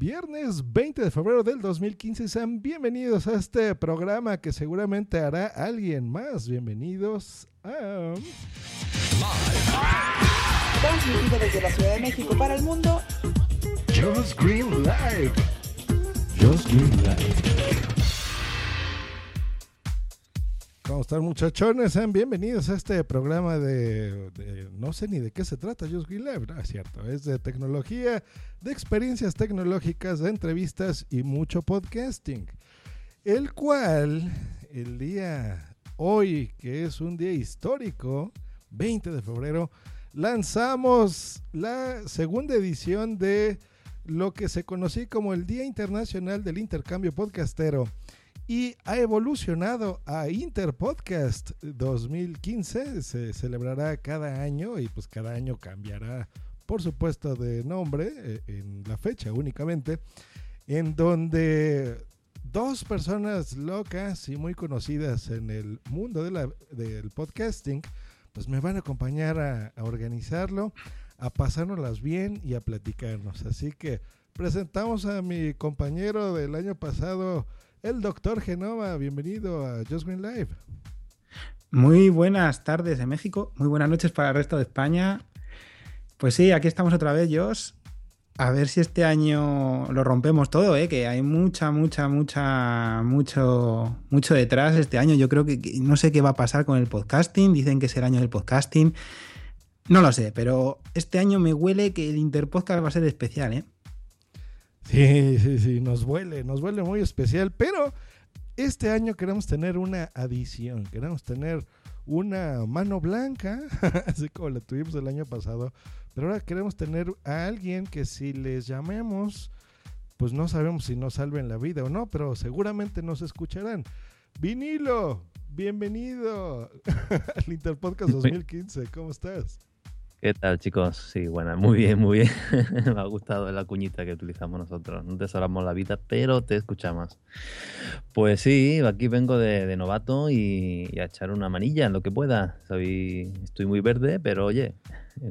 Viernes 20 de febrero del 2015. Sean bienvenidos a este programa que seguramente hará alguien más. Bienvenidos a... Transmitido desde la Ciudad de México para el mundo. Just Green Live. Just Green Live. ¿Cómo están muchachones? Sean bienvenidos a este programa de, no sé ni de qué se trata, Just Live, no es cierto, es de tecnología, de experiencias tecnológicas, de entrevistas y mucho podcasting. El cual, el día hoy, que es un día histórico, 20 de febrero, lanzamos la segunda edición de lo que se conocí como el Día Internacional del Intercambio Podcastero y ha evolucionado a Interpodcast 2015. Se celebrará cada año y pues cada año cambiará, por supuesto, de nombre eh, en la fecha únicamente, en donde dos personas locas y muy conocidas en el mundo del podcasting, pues me van a acompañar a, a organizarlo, a pasárnoslas bien y a platicarnos. Así que presentamos a mi compañero del año pasado, el doctor Genoma. Bienvenido a Just Green Live. Muy buenas tardes de México, muy buenas noches para el resto de España. Pues sí, aquí estamos otra vez, Jos. A ver si este año lo rompemos todo, ¿eh? que hay mucha, mucha, mucha, mucho, mucho detrás este año. Yo creo que, que no sé qué va a pasar con el podcasting. Dicen que es el año del podcasting. No lo sé, pero este año me huele que el Interpodcast va a ser especial, ¿eh? Sí, sí, sí, nos huele, nos huele muy especial, pero este año queremos tener una adición, queremos tener una mano blanca, así como la tuvimos el año pasado, pero ahora queremos tener a alguien que si les llamemos, pues no sabemos si nos salven la vida o no, pero seguramente nos escucharán. Vinilo, bienvenido al Interpodcast 2015, ¿cómo estás? ¿Qué tal, chicos? Sí, bueno, muy bien, muy bien. Me ha gustado la cuñita que utilizamos nosotros. No te salvamos la vida, pero te escuchamos. Pues sí, aquí vengo de, de novato y, y a echar una manilla en lo que pueda. Soy, estoy muy verde, pero oye,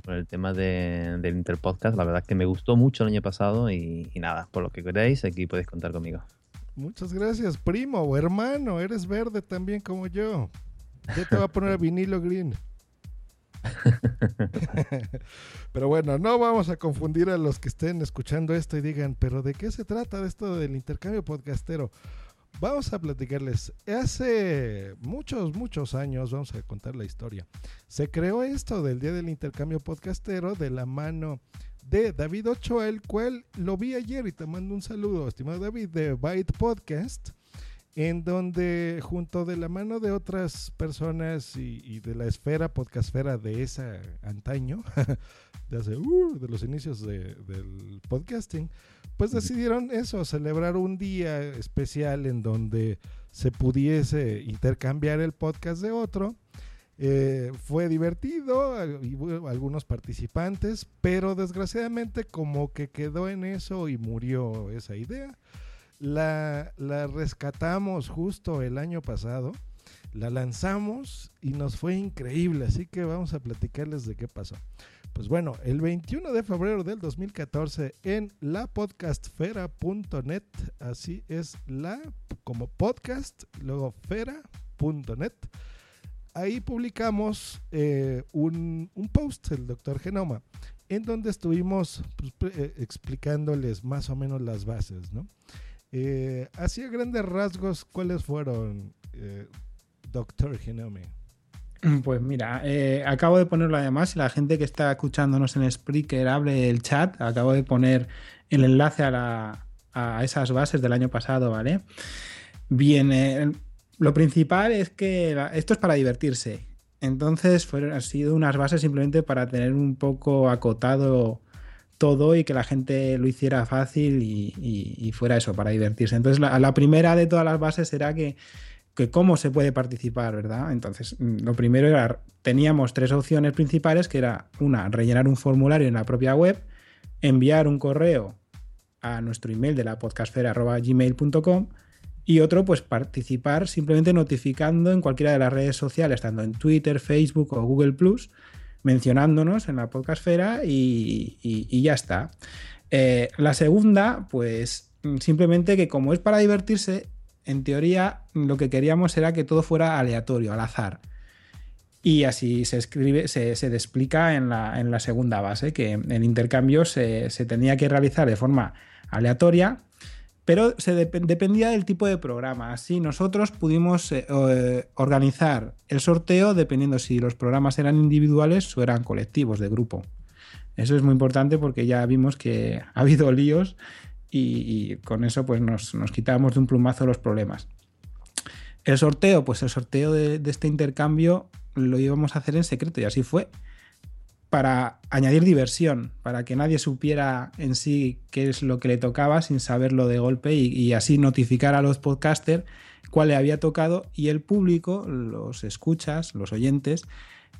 con el tema de- del Interpodcast, la verdad es que me gustó mucho el año pasado y, y nada, por lo que queráis, aquí podéis contar conmigo. Muchas gracias, primo o hermano. Eres verde también como yo. Ya te va a poner vinilo green. pero bueno, no vamos a confundir a los que estén escuchando esto y digan, pero ¿de qué se trata esto del intercambio podcastero? Vamos a platicarles. Hace muchos, muchos años, vamos a contar la historia. Se creó esto del Día del Intercambio Podcastero de la mano de David Ochoa, el cual lo vi ayer y te mando un saludo, estimado David, de Byte Podcast, en donde junto de la mano de otras personas y, y de la esfera podcastfera de esa antaño, de hace, uh, de los inicios de- del podcasting, pues decidieron eso, celebrar un día especial en donde se pudiese intercambiar el podcast de otro. Eh, fue divertido, y hubo algunos participantes, pero desgraciadamente como que quedó en eso y murió esa idea. La, la rescatamos justo el año pasado, la lanzamos y nos fue increíble, así que vamos a platicarles de qué pasó. Pues bueno, el 21 de febrero del 2014 en lapodcastfera.net, así es la como podcast, luego fera.net, ahí publicamos eh, un, un post, el doctor Genoma, en donde estuvimos pues, eh, explicándoles más o menos las bases, ¿no? Eh, grandes rasgos, ¿cuáles fueron, eh, doctor Genome? Pues mira, eh, acabo de ponerlo además, la gente que está escuchándonos en Spreaker abre el chat, acabo de poner el enlace a, esas bases del año pasado, ¿vale? Bien, lo principal es que esto es para divertirse. Entonces, fueron, han sido unas bases simplemente para tener un poco acotado todo y que la gente lo hiciera fácil y, fuera eso, para divertirse. Entonces, la, primera de todas las bases era que, que, cómo se puede participar, ¿verdad? Entonces, mm, lo primero era, teníamos tres opciones principales, que era una, rellenar un formulario en la propia web, enviar un correo a nuestro email de la podcastfera.gmail.com y otro, pues participar simplemente notificando en cualquiera de las redes sociales, tanto en Twitter, Facebook o Google Plus, mencionándonos en la podcastfera y, y, ya está. Eh, la segunda, pues simplemente que como es para divertirse, en teoría lo que queríamos era que todo fuera aleatorio, al azar. Y así se escribe, se, explica en la, segunda base, que el intercambio se tenía que realizar de forma aleatoria pero se dependía del tipo de programa. Así nosotros pudimos eh, eh, organizar el sorteo dependiendo si los programas eran individuales o eran colectivos de grupo. Eso es muy importante porque ya vimos que ha habido líos y, con eso pues nos, nos quitábamos de un plumazo los problemas. El sorteo, pues el sorteo de, de este intercambio lo íbamos a hacer en secreto y así fue para añadir diversión, para que nadie supiera en sí qué es lo que le tocaba sin saberlo de golpe y, así notificar a los podcasters cuál le había tocado y el público, los escuchas, los oyentes,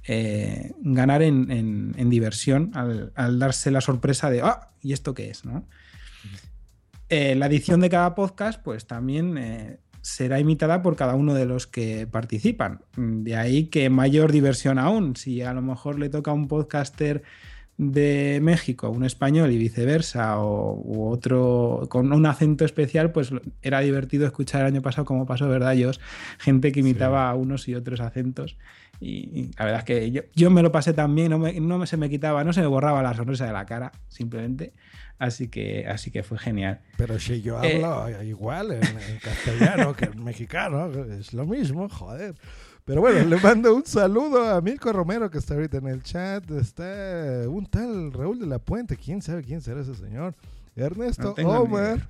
eh, ganar en, diversión al, darse la sorpresa de, ah, ¿y esto qué es? ¿no? Eh, la edición de cada podcast, pues también eh, será imitada por cada uno de los que participan. De ahí que mayor diversión aún. Si a lo mejor le toca a un podcaster de México, un español y viceversa, o u otro con un acento especial, pues era divertido escuchar el año pasado, como pasó, ¿verdad, yo Gente que imitaba a unos y otros acentos. Y, la verdad es que yo, me lo pasé tan bien, no, no se me quitaba, no se me borraba la sonrisa de la cara, simplemente. Así que, así que fue genial. Pero si yo eh, hablo igual en, castellano que en mexicano, es lo mismo, joder. Pero bueno, le mando un saludo a Mirko Romero que está ahorita en el chat. Está un tal Raúl de la Puente, quién sabe quién será ese señor. Ernesto Omar.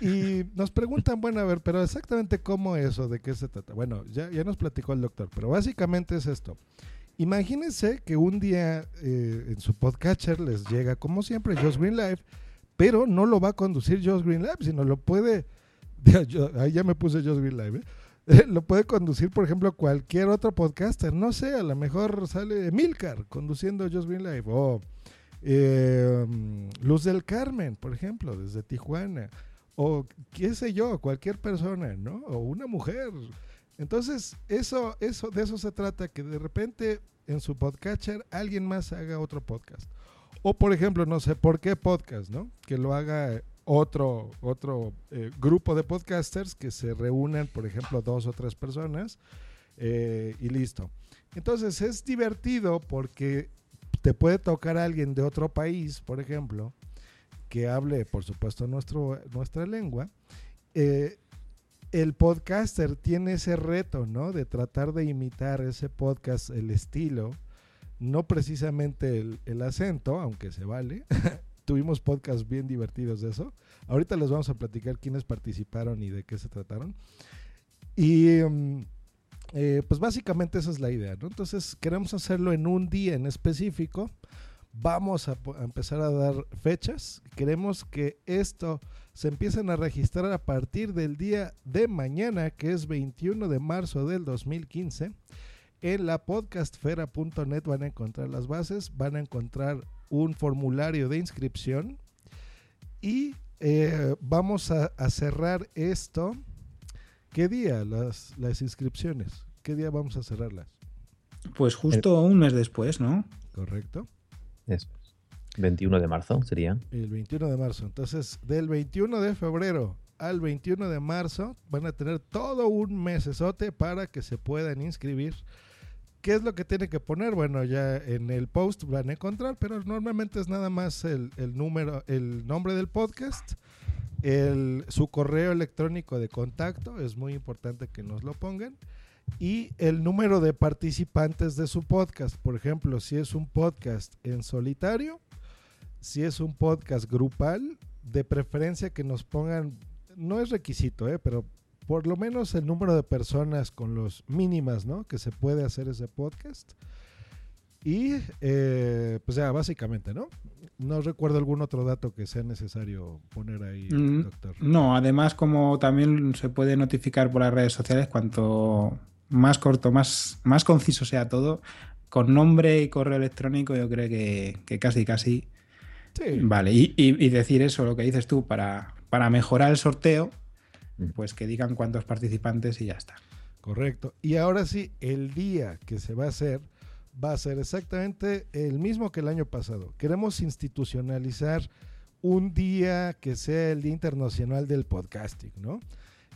Y nos preguntan, bueno, a ver, pero exactamente cómo eso, de qué se trata. Bueno, ya, ya nos platicó el doctor, pero básicamente es esto. Imagínense que un día eh, en su podcatcher les llega, como siempre, Just Green Live pero no lo va a conducir Josh Green Live, sino lo puede, ahí ya me puse Josh Green Live, ¿eh? lo puede conducir, por ejemplo, cualquier otro podcaster, no sé, a lo mejor sale Milcar conduciendo Josh Green Live, o eh, Luz del Carmen, por ejemplo, desde Tijuana, o qué sé yo, cualquier persona, ¿no? O una mujer. Entonces, eso, eso, de eso se trata, que de repente en su podcatcher alguien más haga otro podcast. O por ejemplo, no sé, ¿por qué podcast, no? Que lo haga otro, otro eh, grupo de podcasters que se reúnen, por ejemplo, dos o tres personas eh, y listo. Entonces es divertido porque te puede tocar a alguien de otro país, por ejemplo, que hable, por supuesto, nuestro, nuestra lengua. Eh, el podcaster tiene ese reto, ¿no? De tratar de imitar ese podcast, el estilo, no precisamente el, acento, aunque se vale. Tuvimos podcasts bien divertidos de eso. Ahorita les vamos a platicar quiénes participaron y de qué se trataron. Y mm, eh, pues básicamente esa es la idea. Entonces queremos hacerlo en un día en específico. Vamos a, a empezar a dar fechas. Queremos que esto se empiecen a registrar a partir del día de mañana, que es 21 de marzo del 2015. En la podcastfera.net van a encontrar las bases, van a encontrar un formulario de inscripción y eh, vamos a, cerrar esto. ¿Qué día las, las inscripciones? ¿Qué día vamos a cerrarlas? Pues justo un mes después, ¿no? Correcto. Eso. 21 de marzo sería. El 21 de marzo. Entonces, del 21 de febrero al 21 de marzo van a tener todo un mesesote para que se puedan inscribir ¿Qué es lo que tiene que poner? Bueno, ya en el post van a encontrar, pero normalmente es nada más el, número, el nombre del podcast, el, su correo electrónico de contacto, es muy importante que nos lo pongan, y el número de participantes de su podcast. Por ejemplo, si es un podcast en solitario, si es un podcast grupal, de preferencia que nos pongan, no es requisito, ¿eh? pero por lo menos el número de personas con los mínimas, ¿no? Que se puede hacer ese podcast. Y eh, pues ya, básicamente, ¿no? No recuerdo algún otro dato que sea necesario poner ahí, Mm, doctor. No, además como también se puede notificar por las redes sociales, cuanto más corto, más, más conciso sea todo, con nombre y correo electrónico yo creo que, que casi, casi Sí, vale. Y, y- y decir eso, lo que dices tú, para, para mejorar el sorteo. Pues que digan cuántos participantes y ya está. correcto. Y ahora sí, el día que se va a hacer va a ser exactamente el mismo que el año pasado. Queremos institucionalizar un día que sea el Día Internacional del Podcasting, ¿no?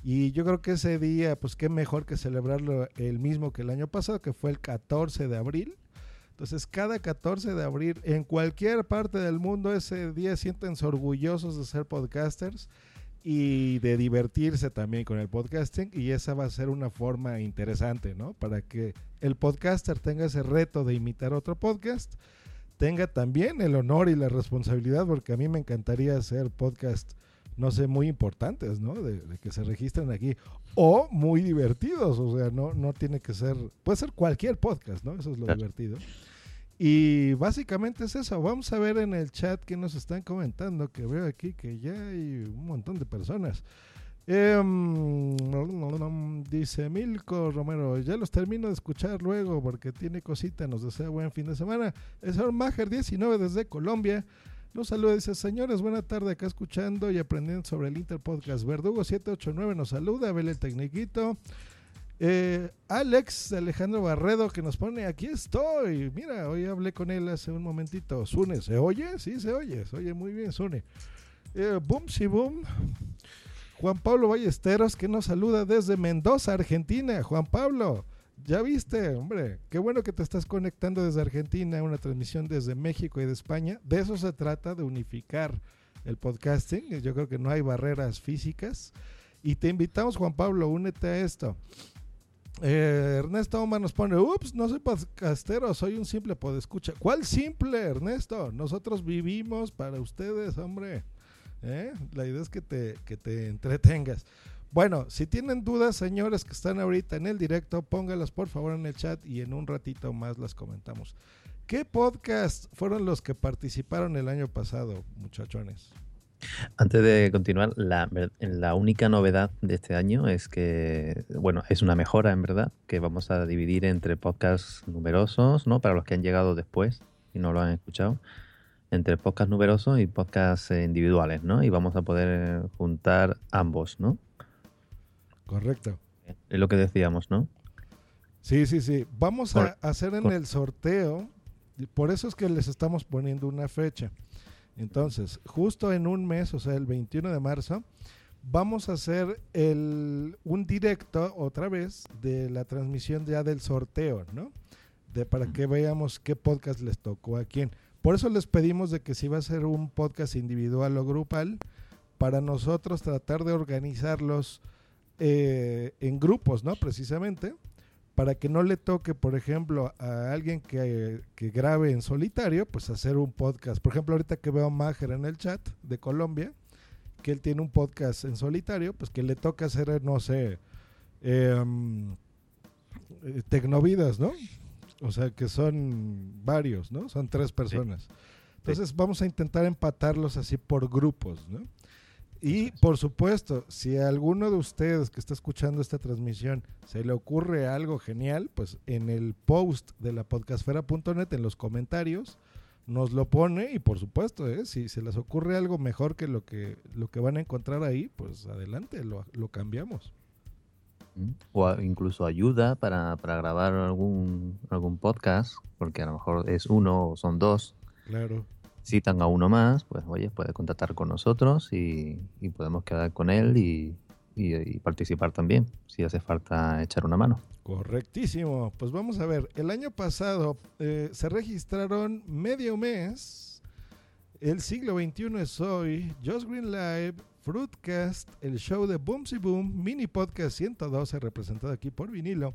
Y yo creo que ese día, pues qué mejor que celebrarlo el mismo que el año pasado, que fue el 14 de abril. Entonces, cada 14 de abril, en cualquier parte del mundo, ese día siéntense orgullosos de ser podcasters y de divertirse también con el podcasting. Y esa va a ser una forma interesante, ¿no? Para que el podcaster tenga ese reto de imitar otro podcast, tenga también el honor y la responsabilidad, porque a mí me encantaría hacer podcast, no sé, muy importantes, ¿no? De, de que se registren aquí. O muy divertidos, o sea, no, no tiene que ser, puede ser cualquier podcast, ¿no? Eso es lo divertido. Y básicamente es eso. Vamos a ver en el chat que nos están comentando, que veo aquí que ya hay un montón de personas. Em, dice Milko Romero, ya los termino de escuchar luego porque tiene cosita, nos desea buen fin de semana. El señor Majer 19 desde Colombia. Nos saluda, dice, señores, buena tarde acá escuchando y aprendiendo sobre el Interpodcast. Verdugo 789 nos saluda, Abel el Tecniquito. Eh, Alex Alejandro Barredo que nos pone, aquí estoy. Mira, hoy hablé con él hace un momentito. Sune, ¿se oye? Sí, se oye, se oye muy bien, Sune. Eh, boom, sí, boom. Juan Pablo Ballesteros que nos saluda desde Mendoza, Argentina. Juan Pablo, ya viste, hombre, qué bueno que te estás conectando desde Argentina, una transmisión desde México y de España. De eso se trata, de unificar el podcasting. Yo creo que no hay barreras físicas. Y te invitamos, Juan Pablo, únete a esto. Eh, Ernesto Omar nos pone, ups, no soy podcastero, soy un simple podescucha. ¿Cuál simple, Ernesto? Nosotros vivimos para ustedes, hombre. ¿Eh? La idea es que te, que te entretengas. Bueno, si tienen dudas, señores que están ahorita en el directo, póngalas por favor en el chat y en un ratito más las comentamos. ¿Qué podcast fueron los que participaron el año pasado, muchachones? Antes de continuar, la, única novedad de este año es que, bueno, es una mejora en verdad, que vamos a dividir entre podcasts numerosos, ¿no? Para los que han llegado después y no lo han escuchado, entre podcasts numerosos y podcasts eh, individuales, ¿no? Y vamos a poder juntar ambos, ¿no? Correcto. Es lo que decíamos, ¿no? Sí, sí, sí. Vamos a hacer en el sorteo, por eso es que les estamos poniendo una fecha. Entonces, justo en un mes, o sea, el 21 de marzo, vamos a hacer el, un directo otra vez de la transmisión ya del sorteo, ¿no? De, para que veamos qué podcast les tocó a quién. Por eso les pedimos de que si va a ser un podcast individual o grupal, para nosotros tratar de organizarlos eh, en grupos, ¿no? Precisamente, para que no le toque, por ejemplo, a alguien que, que grabe en solitario, pues hacer un podcast. Por ejemplo, ahorita que veo a Majer en el chat de Colombia, que él tiene un podcast en solitario, pues que le toca hacer, no sé, em, eh, Tecnovidas, ¿no? O sea, que son varios, ¿no? Son tres personas. Entonces vamos a intentar empatarlos así por grupos, ¿no? Y por supuesto, si a alguno de ustedes que está escuchando esta transmisión se le ocurre algo genial, pues en el post de la podcastfera.net, en los comentarios, nos lo pone y por supuesto, ¿eh? si se les ocurre algo mejor que lo que, lo que van a encontrar ahí, pues adelante, lo, lo cambiamos. O a- incluso ayuda para, para grabar algún, algún podcast, porque a lo mejor es uno o son dos. Claro. Citan a uno más, pues oye, puede contactar con nosotros y, podemos quedar con él y participar también, si hace falta echar una mano. Correctísimo. Pues vamos a ver. El año pasado eh, se registraron medio mes. El siglo XXI es hoy. Just Green Live, Fruitcast, el show de Boomsy Boom, Mini Podcast 112, representado aquí por vinilo.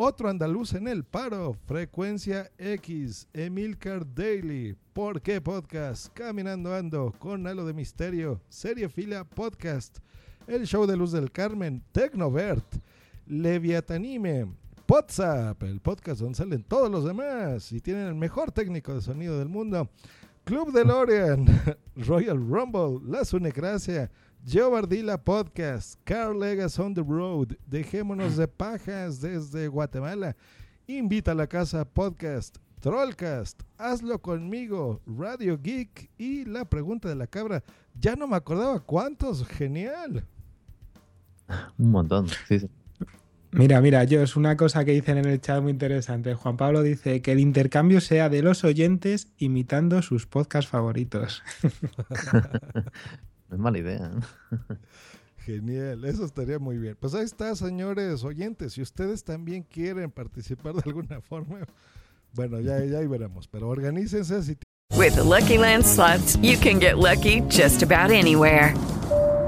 Otro andaluz en el paro, Frecuencia X, Emilcar Daily, ¿Por qué Podcast? Caminando Ando, con Halo de Misterio, Serie Fila Podcast, El Show de Luz del Carmen, Tecnovert, Leviatanime, WhatsApp, el podcast donde salen todos los demás y tienen el mejor técnico de sonido del mundo. Club DeLorean, Royal Rumble, La Sunecracia, Joe Bardila Podcast, Carl Legas on the Road, Dejémonos de Pajas desde Guatemala, Invita a la Casa Podcast, Trollcast, Hazlo conmigo, Radio Geek y La Pregunta de la Cabra. Ya no me acordaba cuántos, genial. Un montón, sí, sí. Mira, mira, yo es una cosa que dicen en el chat muy interesante. Juan Pablo dice que el intercambio sea de los oyentes imitando sus podcasts favoritos. no es mala idea. ¿eh? Genial, eso estaría muy bien. Pues ahí está, señores oyentes. Si ustedes también quieren participar de alguna forma, bueno, ya, ya ahí veremos. Pero organícense. Si With the Lucky Land slots, you can get lucky just about anywhere.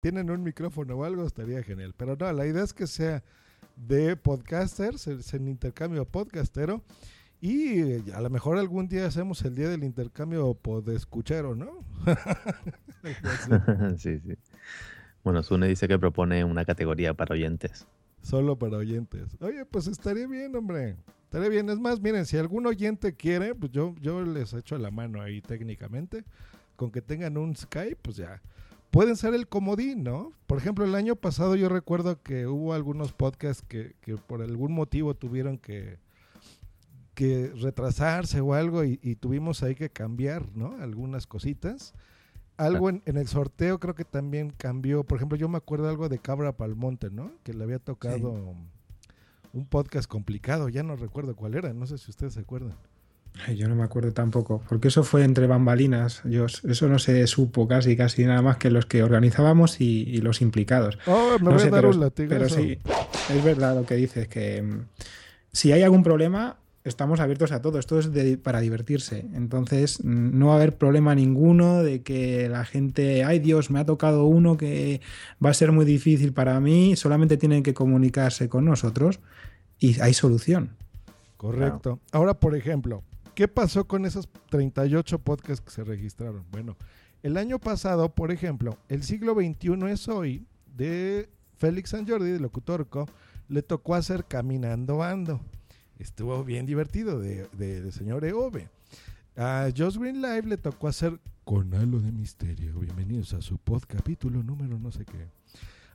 Tienen un micrófono o algo, estaría genial. Pero no, la idea es que sea de podcasters, es en intercambio podcastero. Y a lo mejor algún día hacemos el día del intercambio podescuchero, ¿no? sí, sí. Bueno, Sune dice que propone una categoría para oyentes. Solo para oyentes. Oye, pues estaría bien, hombre. Estaría bien. Es más, miren, si algún oyente quiere, pues yo, yo les echo la mano ahí técnicamente. Con que tengan un Skype, pues ya. Pueden ser el comodín, ¿no? Por ejemplo, el año pasado yo recuerdo que hubo algunos podcasts que, que por algún motivo tuvieron que, que retrasarse o algo y, y tuvimos ahí que cambiar, ¿no? Algunas cositas algo en, en, el sorteo creo que también cambió. Por ejemplo, yo me acuerdo algo de Cabra Palmonte, ¿no? Que le había tocado sí. un podcast complicado. Ya no recuerdo cuál era. No sé si ustedes se acuerdan. Ay, yo no me acuerdo tampoco, porque eso fue entre bambalinas. Yo, eso no se supo casi, casi nada más que los que organizábamos y, y los implicados. Oh, me no voy sé, a dar pero, un latigazo. pero sí, es verdad lo que dices, que mm, si hay algún problema, estamos abiertos a todo. Esto es de, para divertirse. Entonces, no va a haber problema ninguno de que la gente, ay Dios, me ha tocado uno que va a ser muy difícil para mí. Solamente tienen que comunicarse con nosotros y hay solución. Correcto. Claro. Ahora, por ejemplo, ¿qué pasó con esos 38 podcasts que se registraron? Bueno, el año pasado, por ejemplo, el siglo XXI es hoy de Félix San Jordi, de Locutorco, le tocó hacer Caminando Ando estuvo bien divertido de, de, señor Eove. A Josh Green Live le tocó hacer con halo de misterio. Bienvenidos a su pod capítulo número no sé qué.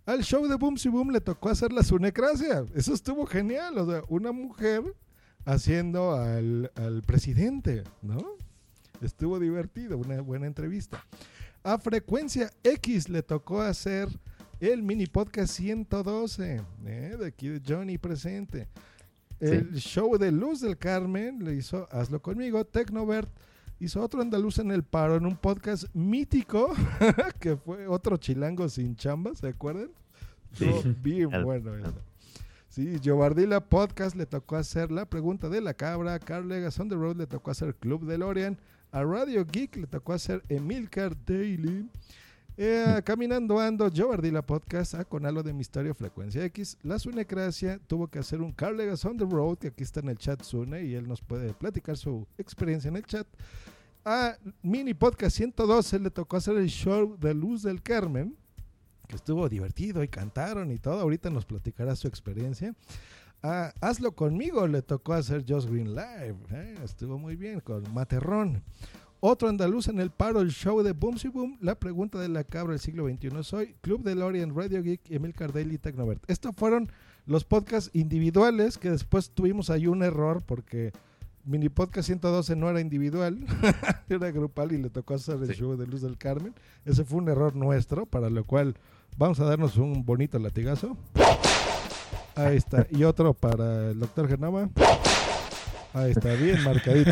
Al show de Boom Si Boom le tocó hacer la sunecracia. Eso estuvo genial. O sea, una mujer haciendo al, al presidente, ¿no? Estuvo divertido, una buena entrevista. A Frecuencia X le tocó hacer el mini podcast 112, ¿eh? de aquí de Johnny presente. El sí. show de Luz del Carmen le hizo Hazlo conmigo. Tecnovert hizo otro andaluz en el paro en un podcast mítico que fue otro chilango sin chamba, ¿se acuerdan? Sí. Bien bueno eso. Sí, Giovardila Podcast le tocó hacer la pregunta de la cabra. Carl Legas on the Road le tocó hacer Club DeLorean. A Radio Geek le tocó hacer Emilcar Daily. Eh, caminando ando, yo Ardila Podcast, ah, con algo de Misterio Frecuencia X. La Sunecracia tuvo que hacer un Carl Legas on the Road, que aquí está en el chat Sune, y él nos puede platicar su experiencia en el chat. A Mini Podcast 112 le tocó hacer el show de Luz del Carmen, que estuvo divertido y cantaron y todo. Ahorita nos platicará su experiencia. A Hazlo conmigo le tocó hacer Just Green Live, eh, estuvo muy bien con Materrón. Otro andaluz en el paro, el show de Boom Si Boom, la pregunta de la cabra del siglo XXI. Soy Club de Lorien, Radio Geek, Emil Cardelli y Tecnovert. Estos fueron los podcasts individuales que después tuvimos ahí un error porque mini podcast 112 no era individual, era grupal y le tocó hacer el show de Luz del Carmen. Ese fue un error nuestro, para lo cual vamos a darnos un bonito latigazo. Ahí está. Y otro para el doctor Genoma. Ahí está, bien marcadito.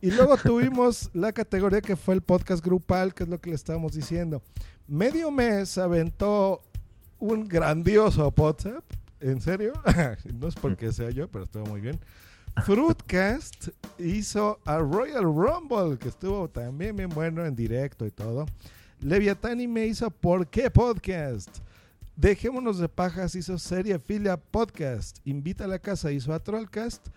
Y luego tuvimos la categoría que fue el podcast grupal, que es lo que le estábamos diciendo. Medio mes aventó un grandioso WhatsApp. ¿En serio? no es porque sea yo, pero estuvo muy bien. Fruitcast hizo a Royal Rumble, que estuvo también bien bueno en directo y todo. Leviatán y me hizo ¿Por qué Podcast? Dejémonos de pajas hizo Serie Filia Podcast. Invita a la casa hizo a Trollcast.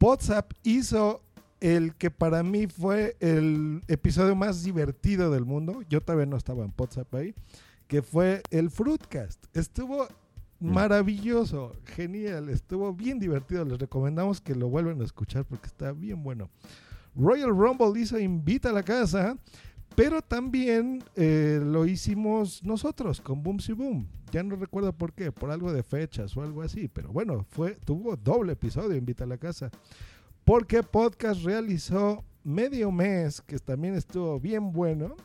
WhatsApp hizo el que para mí fue el episodio más divertido del mundo. Yo todavía no estaba en WhatsApp ahí. Que fue el Fruitcast. Estuvo maravilloso, genial, estuvo bien divertido. Les recomendamos que lo vuelvan a escuchar porque está bien bueno. Royal Rumble hizo Invita a la casa, pero también eh, lo hicimos nosotros con Boom Si Boom. Ya no recuerdo por qué, por algo de fechas o algo así, pero bueno, fue tuvo doble episodio Invita a la casa. Porque podcast realizó medio mes, que también estuvo bien bueno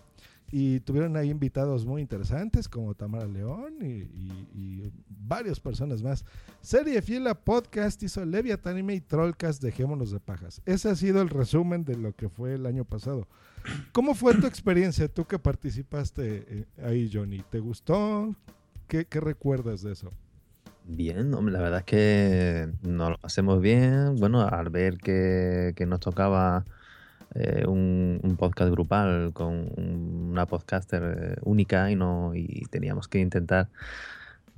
y tuvieron ahí invitados muy interesantes como Tamara León y, varias personas más. Serie Fiel a Podcast hizo Leviathan Anime y Trollcast Dejémonos de Pajas. Ese ha sido el resumen de lo que fue el año pasado. ¿Cómo fue tu experiencia? Tú que participaste eh, ahí, Johnny. ¿Te gustó? ¿Qué, recuerdas de eso? Bien, la verdad es que nos lo hacemos bien. Bueno, al ver que, que nos tocaba eh, un, podcast grupal con una podcaster eh, única y no y teníamos que intentar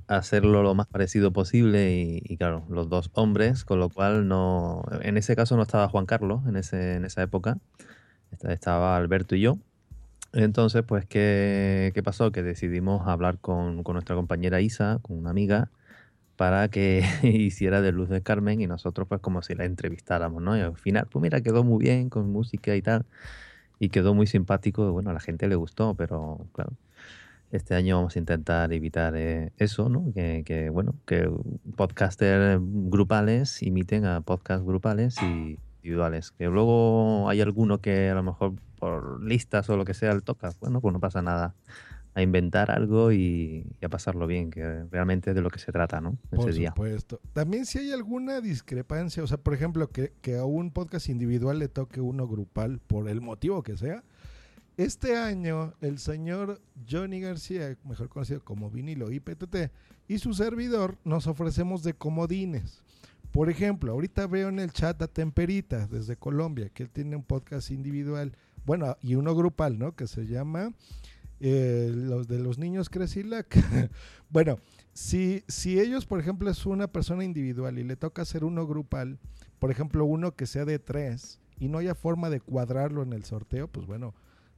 hacerlo lo más parecido posible y, claro, los dos hombres, con lo cual no, en ese caso no estaba Juan Carlos en esa época, estaba Alberto y yo. Entonces, pues, ¿qué, qué pasó? Que decidimos hablar con, con nuestra compañera Isa, con una amiga, para que hiciera de Luz de Carmen y nosotros pues como si la entrevistáramos, ¿no? Y al final, pues mira, quedó muy bien con música y tal, y quedó muy simpático, bueno, a la gente le gustó, pero este año vamos a intentar evitar eh, eso, ¿no? Que, bueno, que podcasters grupales imiten a podcast grupales y individuales. Que luego hay alguno que a lo mejor por listas o lo que sea el toca, bueno, pues no pasa nada a inventar algo y, a pasarlo bien, que realmente es de lo que se trata, ¿no? Por supuesto. También si hay alguna discrepancia, o sea, por ejemplo, que, que a un podcast individual le toque uno grupal, por el motivo que sea, este año el señor Johnny García, mejor conocido como Vinilo IPTT, y su servidor nos ofrecemos de comodines. Por ejemplo, ahorita veo en el chat a Temperita desde Colombia, que él tiene un podcast individual, bueno, y uno grupal, ¿no? Que se llama eh, los de los niños Cresilac. bueno, si, si ellos, por ejemplo, es una persona individual y le toca hacer uno grupal, por ejemplo, uno que sea de tres y no haya forma de cuadrarlo en el sorteo, pues bueno,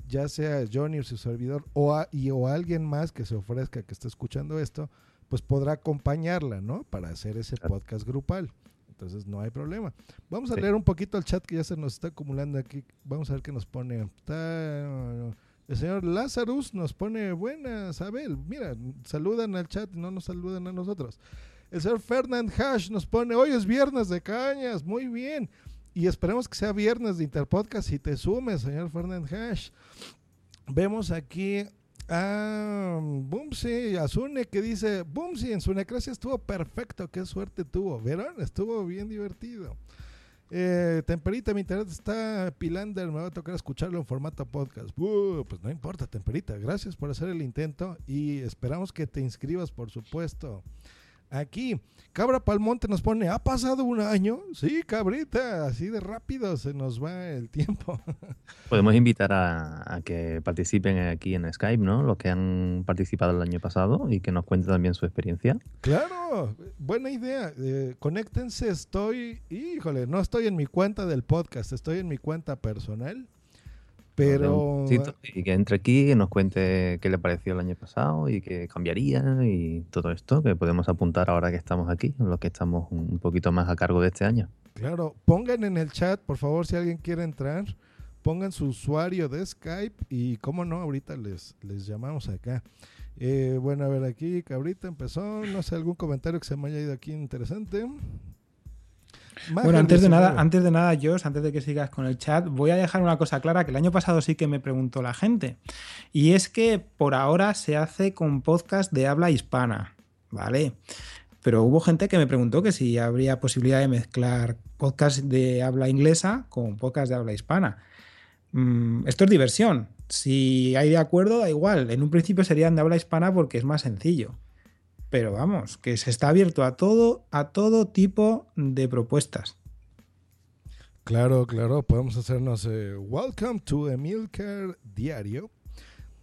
ya sea Johnny o su servidor o, y, o alguien más que se ofrezca que esté escuchando esto, pues podrá acompañarla, ¿no? Para hacer ese podcast grupal. Entonces no hay problema. Vamos a leer un poquito el chat que ya se nos está acumulando aquí. Vamos a ver qué nos pone. Está, el señor Lazarus nos pone buenas, Abel. Mira, saludan al chat, no nos saludan a nosotros. El señor Fernand Hash nos pone, hoy es viernes de cañas, muy bien. Y esperemos que sea viernes de Interpodcast y te sumes, señor Fernand Hash. Vemos aquí a Bumsy, a Zune, que dice, Bumsy, en su necracia estuvo perfecto, qué suerte tuvo. ¿Vieron? Estuvo bien divertido. Eh, Temperita, mi internet está pilander, me va a tocar escucharlo en formato podcast. pues no importa, Temperita, gracias por hacer el intento y esperamos que te inscribas, por supuesto. Aquí, Cabra Palmonte nos pone, ¿ha pasado un año? Sí, cabrita, así de rápido se nos va el tiempo. Podemos invitar a, que participen aquí en Skype, ¿no? Los que han participado el año pasado y que nos cuenten también su experiencia. Claro, buena idea. Eh, conéctense, estoy, híjole, no estoy en mi cuenta del podcast, estoy en mi cuenta personal. Pero. y que entre aquí y nos cuente qué le pareció el año pasado y qué cambiaría y todo esto que podemos apuntar ahora que estamos aquí, los que estamos un poquito más a cargo de este año. Claro, pongan en el chat, por favor, si alguien quiere entrar, pongan su usuario de Skype y, cómo no, ahorita les, les llamamos acá. Eh, bueno, a ver, aquí Cabrita empezó, no sé, algún comentario que se me haya ido aquí interesante. Bueno, antes de nada, antes de nada, Josh, antes de que sigas con el chat, voy a dejar una cosa clara que el año pasado sí que me preguntó la gente. Y es que por ahora se hace con podcast de habla hispana, ¿vale? Pero hubo gente que me preguntó que si habría posibilidad de mezclar podcast de habla inglesa con podcast de habla hispana. Mm, esto es diversión. Si hay de acuerdo, da igual. En un principio serían de habla hispana porque es más sencillo. Pero vamos, que se está abierto a todo, a todo tipo de propuestas. Claro, claro, podemos hacernos eh, Welcome to Emilcar Diario.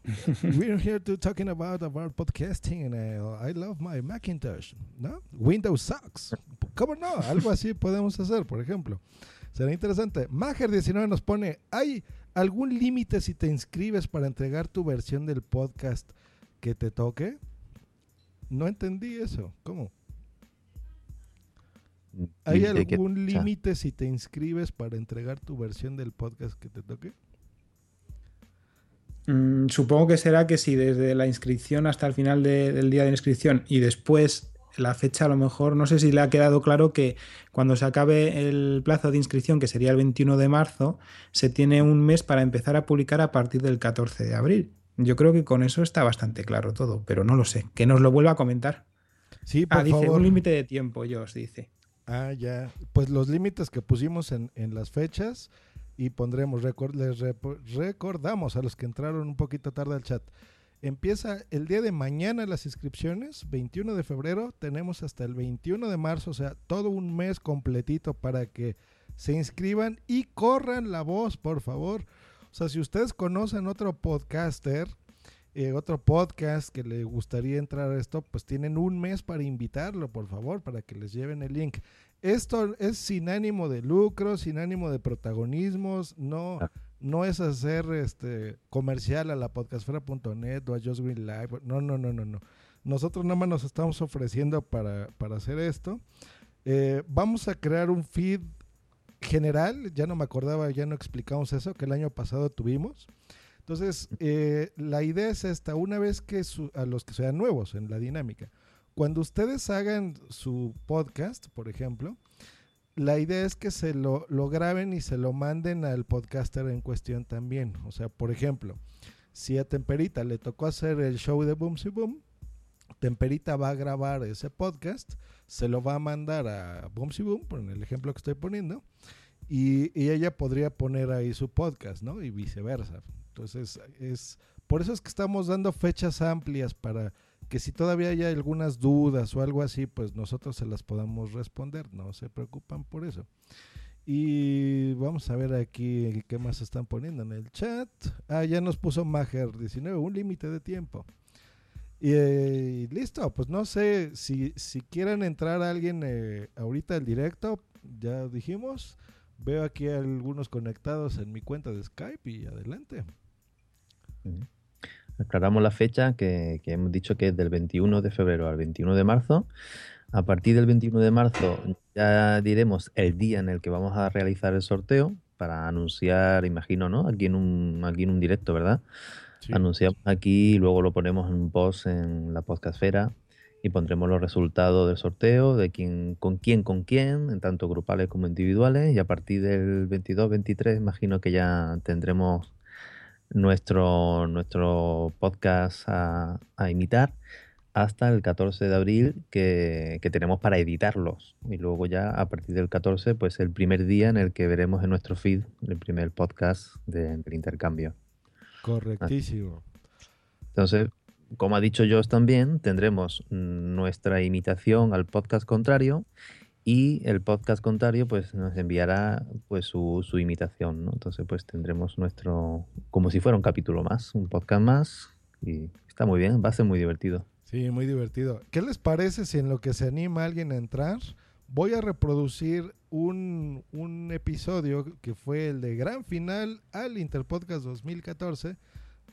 We're here to talking about about podcasting and uh, I love my Macintosh, ¿no? Windows sucks. ¿Cómo no? Algo así podemos hacer, por ejemplo. Será interesante. Mager19 nos pone, ¿hay algún límite si te inscribes para entregar tu versión del podcast que te toque? No entendí eso. ¿Cómo? ¿Hay algún límite si te inscribes para entregar tu versión del podcast que te toque? Mm, supongo que será que si desde la inscripción hasta el final del día de inscripción y después la fecha a lo mejor, no sé si le ha quedado claro que cuando se acabe el plazo de inscripción, que sería el 21 de marzo, se tiene un mes para empezar a publicar a partir del 14 de abril. Yo creo que con eso está bastante claro todo, pero no lo sé. Que nos lo vuelva a comentar. Sí, por ah, dice un límite de tiempo, yo os dice. Ah, ya. Pues los límites que pusimos en, las fechas y pondremos, les recordamos a los que entraron un poquito tarde al chat. Empieza el día de mañana las inscripciones, 21 de febrero, tenemos hasta el 21 de marzo, o sea, todo un mes completito para que se inscriban y corran la voz, por favor. O sea, si ustedes conocen otro podcaster, eh, otro podcast que le gustaría entrar a esto, pues tienen un mes para invitarlo, por favor, para que les lleven el link. Esto es sin ánimo de lucro, sin ánimo de protagonismos, no, ah. no es hacer este comercial a la podcastfera.net o a Just Green Live. No, no, no, no, no. Nosotros nada más nos estamos ofreciendo para, hacer esto. Eh, vamos a crear un feed general, ya no me acordaba, ya no explicamos eso, que el año pasado tuvimos. Entonces, eh, la idea es esta, una vez que a los que sean nuevos en la dinámica, cuando ustedes hagan su podcast, por ejemplo, la idea es que se lo, graben y se lo manden al podcaster en cuestión también. O sea, por ejemplo, si a Temperita le tocó hacer el show de Boom Si Boom, Temperita va a grabar ese podcast, se lo va a mandar a Boom Si Boom, por el ejemplo que estoy poniendo, y, ella podría poner ahí su podcast, ¿no? Y viceversa. Entonces, es por eso es que estamos dando fechas amplias para que si todavía hay algunas dudas o algo así, pues nosotros se las podamos responder, no se preocupan por eso. Y vamos a ver aquí qué más están poniendo en el chat. Ah, ya nos puso Mager 19, un límite de tiempo. Y, listo, pues no sé si, si quieran entrar a alguien eh, ahorita al directo, ya dijimos. Veo aquí algunos conectados en mi cuenta de Skype y adelante. Aclaramos la fecha que, que, hemos dicho que es del 21 de febrero al 21 de marzo. A partir del 21 de marzo ya diremos el día en el que vamos a realizar el sorteo para anunciar, imagino, ¿no? Aquí en un, aquí en un directo, ¿verdad? Anunciamos aquí y luego lo ponemos en un post en la podcastfera y pondremos los resultados del sorteo de quién con quién con quién, en tanto grupales como individuales y a partir del 22-23 imagino que ya tendremos nuestro, nuestro podcast a, imitar hasta el 14 de abril que, tenemos para editarlos. Y luego ya a partir del 14, pues el primer día en el que veremos en nuestro feed el primer podcast del intercambio. Correctísimo. Entonces, como ha dicho Josh también, tendremos nuestra imitación al podcast contrario y el podcast contrario pues nos enviará pues su, su, imitación, ¿no? Entonces pues tendremos nuestro, como si fuera un capítulo más, un podcast más y está muy bien, va a ser muy divertido. Sí, muy divertido. ¿Qué les parece si en lo que se anima alguien a entrar, voy a reproducir un, un episodio que fue el de gran final al Interpodcast 2014?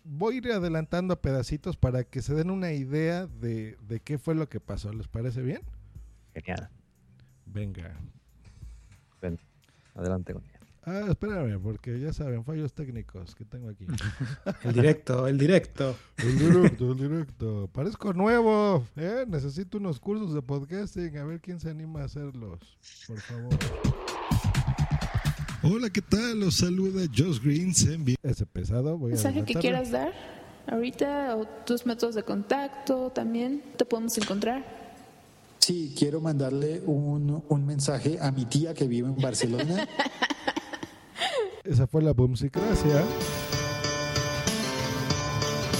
Voy a ir adelantando pedacitos para que se den una idea de, de qué fue lo que pasó. ¿Les parece bien? Genial. Venga. Ven, adelante con Ah, espérame, porque ya saben, fallos técnicos que tengo aquí. El directo, el directo. El directo, el directo. Parezco nuevo, ¿eh? Necesito unos cursos de podcasting. A ver quién se anima a hacerlos, por favor. Hola, ¿qué tal? Los saluda Josh Greens. Envi Ese pesado, voy a mensaje que quieras dar ahorita o tus métodos de contacto también te podemos encontrar. Sí, quiero mandarle un, un mensaje a mi tía que vive en Barcelona. Esa fue la boomsicracia.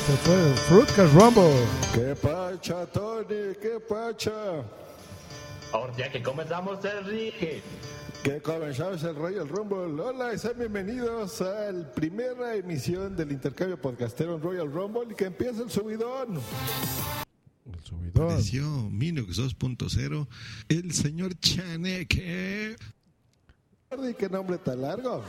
Se fue el Fruitcast Rumble. ¡Qué pacha, Tony! ¡Qué pacha! Ahora ya que comenzamos el ring. Que comenzamos el Royal Rumble. Hola y sean bienvenidos a la primera emisión del intercambio podcastero en Royal Rumble y que empieza el subidón. El subidón. Apareció Minux 2.0, el señor Chaneque. ¿Y qué nombre tan largo?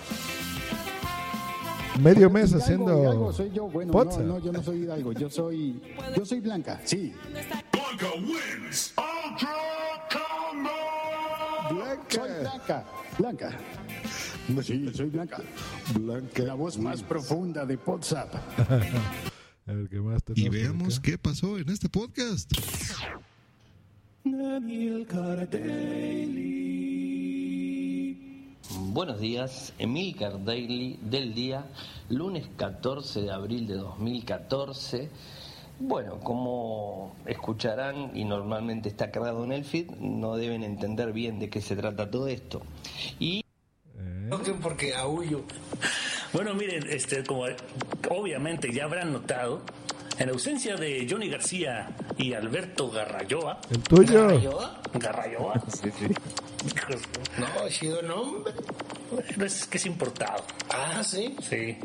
Medio mes Hidalgo, haciendo Hidalgo, soy yo. Bueno, no, no, yo no soy Hidalgo, yo soy, yo soy Blanca, sí. Blanca. Soy Blanca, Blanca. Sí, soy Blanca. Blanca. La voz más profunda de WhatsApp. A ver qué más tenemos Y veamos acá? qué pasó en este podcast. Buenos días, Emilcar Daily del día, lunes 14 de abril de 2014. Bueno, como escucharán y normalmente está cargado en el feed, no deben entender bien de qué se trata todo esto. Y porque aullo. Bueno, miren, este, como obviamente ya habrán notado, en ausencia de Johnny García y Alberto Garrayoa. El tuyo. ¿Garrayoa? Garrayoa. Sí, sí. No, ha sido nombre. Bueno, es que es importado. Ah, sí. Sí.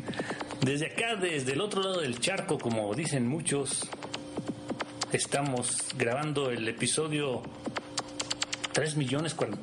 Desde acá, desde el otro lado del charco, como dicen muchos, estamos grabando el episodio 3 millones 40.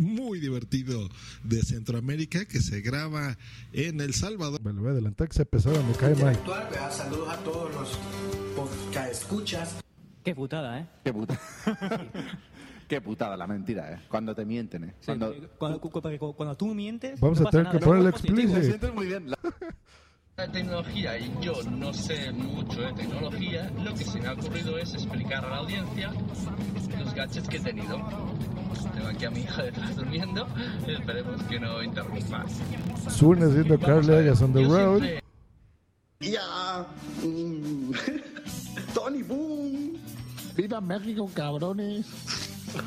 Muy divertido de Centroamérica que se graba en El Salvador. Me lo voy a adelantar que se pesado me cae mal. Saludos a todos los podcast escuchas. Qué putada, ¿eh? Qué puta. Qué putada la mentira, ¿eh? Cuando te mienten, ¿eh? Cuando... Cuando, cu- cu- cuando tú mientes. Vamos no a tener que nada. poner el Luego positivo. explícito. sientes muy bien. La tecnología y yo no sé mucho de tecnología, lo que se me ha ocurrido es explicar a la audiencia los gadgets que he tenido. Tengo aquí a mi hija detrás durmiendo, esperemos que no interrumpa. Soon haciendo Carl Egas on the road. Ya. mm, Tony Boom. Viva México, cabrones.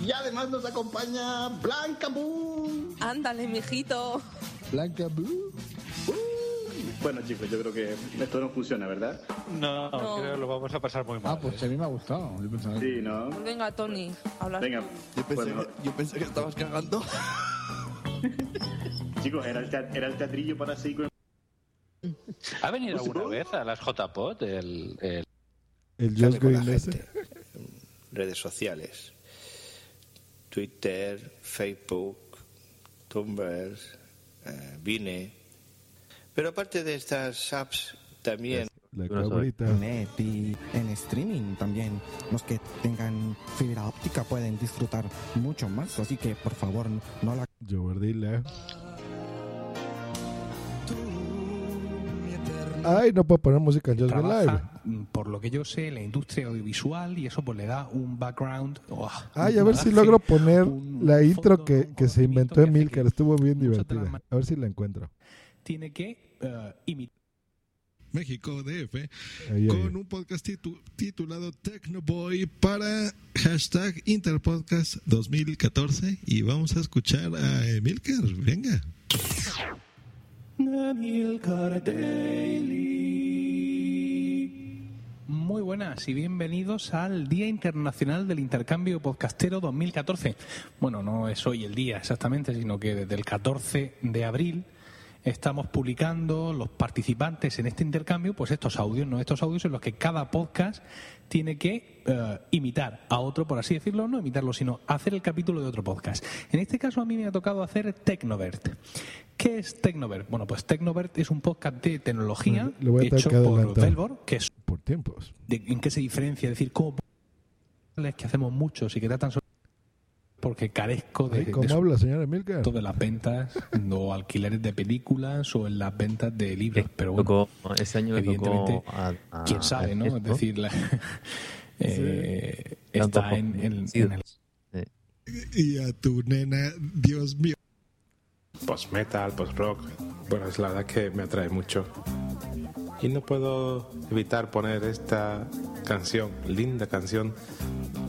Y además nos acompaña Blanca Boom. Ándale, mijito. Blanca Boom. Bueno, chicos, yo creo que esto no funciona, ¿verdad? No, No. creo que lo vamos a pasar muy mal. Ah, pues a mí me ha gustado. Yo pensaba- Sí, ¿no? Venga, Tony, habla. Venga. Yo pensé, Bueno. que, yo pensé que estabas cagando. Chicos, era el, era el teatrillo para seguir con... ¿Ha venido alguna vez a las JPOT el, el... El la Green ese. gente. Redes sociales. Twitter, Facebook, Tumblr, eh, Vine. Pero aparte de estas apps, también... La cabrita. Net y en streaming también. Los que tengan fibra óptica pueden disfrutar mucho más. Así que por favor no la mi eterna Ay, no puedo poner música en Just Live. mm, por lo que yo sé, la industria audiovisual y eso pues le da un background. oh, Ay, un a ver si logro poner la intro que, que se inventó Emilcar. Estuvo bien divertida. A ver si la encuentro. Tiene que eh, imitar. México DF ahí. con un podcast titu- titulado Tecnoboy para hashtag Interpodcast 2014 y vamos a escuchar a Emilcar. Venga. Muy buenas y bienvenidos al Día Internacional del Intercambio Podcastero 2014. Bueno, no es hoy el día exactamente, sino que desde el 14 de abril estamos publicando los participantes en este intercambio, pues estos audios, no estos audios en los que cada podcast tiene que eh, imitar a otro, por así decirlo, no imitarlo, sino hacer el capítulo de otro podcast. En este caso a mí me ha tocado hacer Tecnovert. ¿Qué es Tecnovert? Bueno, pues Tecnovert es un podcast de tecnología hecho por. Velvor, que es Por tiempos. de en qué se diferencia, es decir, cómo que hacemos muchos y que tratan sobre porque carezco de, Ay, de ¿Cómo su- habla, señora Emilcar? de las ventas o alquileres de películas o en las ventas de libros, pero bueno, tocó- ese año evidentemente, tocó a- a- quién sabe, ¿no? Es esto. decir, la- eh, Tanto está en, en- sí. en el Y a tu nena, Dios mío. post-metal, post-rock. Bueno, es la verdad que me atrae mucho. Y no puedo evitar poner esta canción, linda canción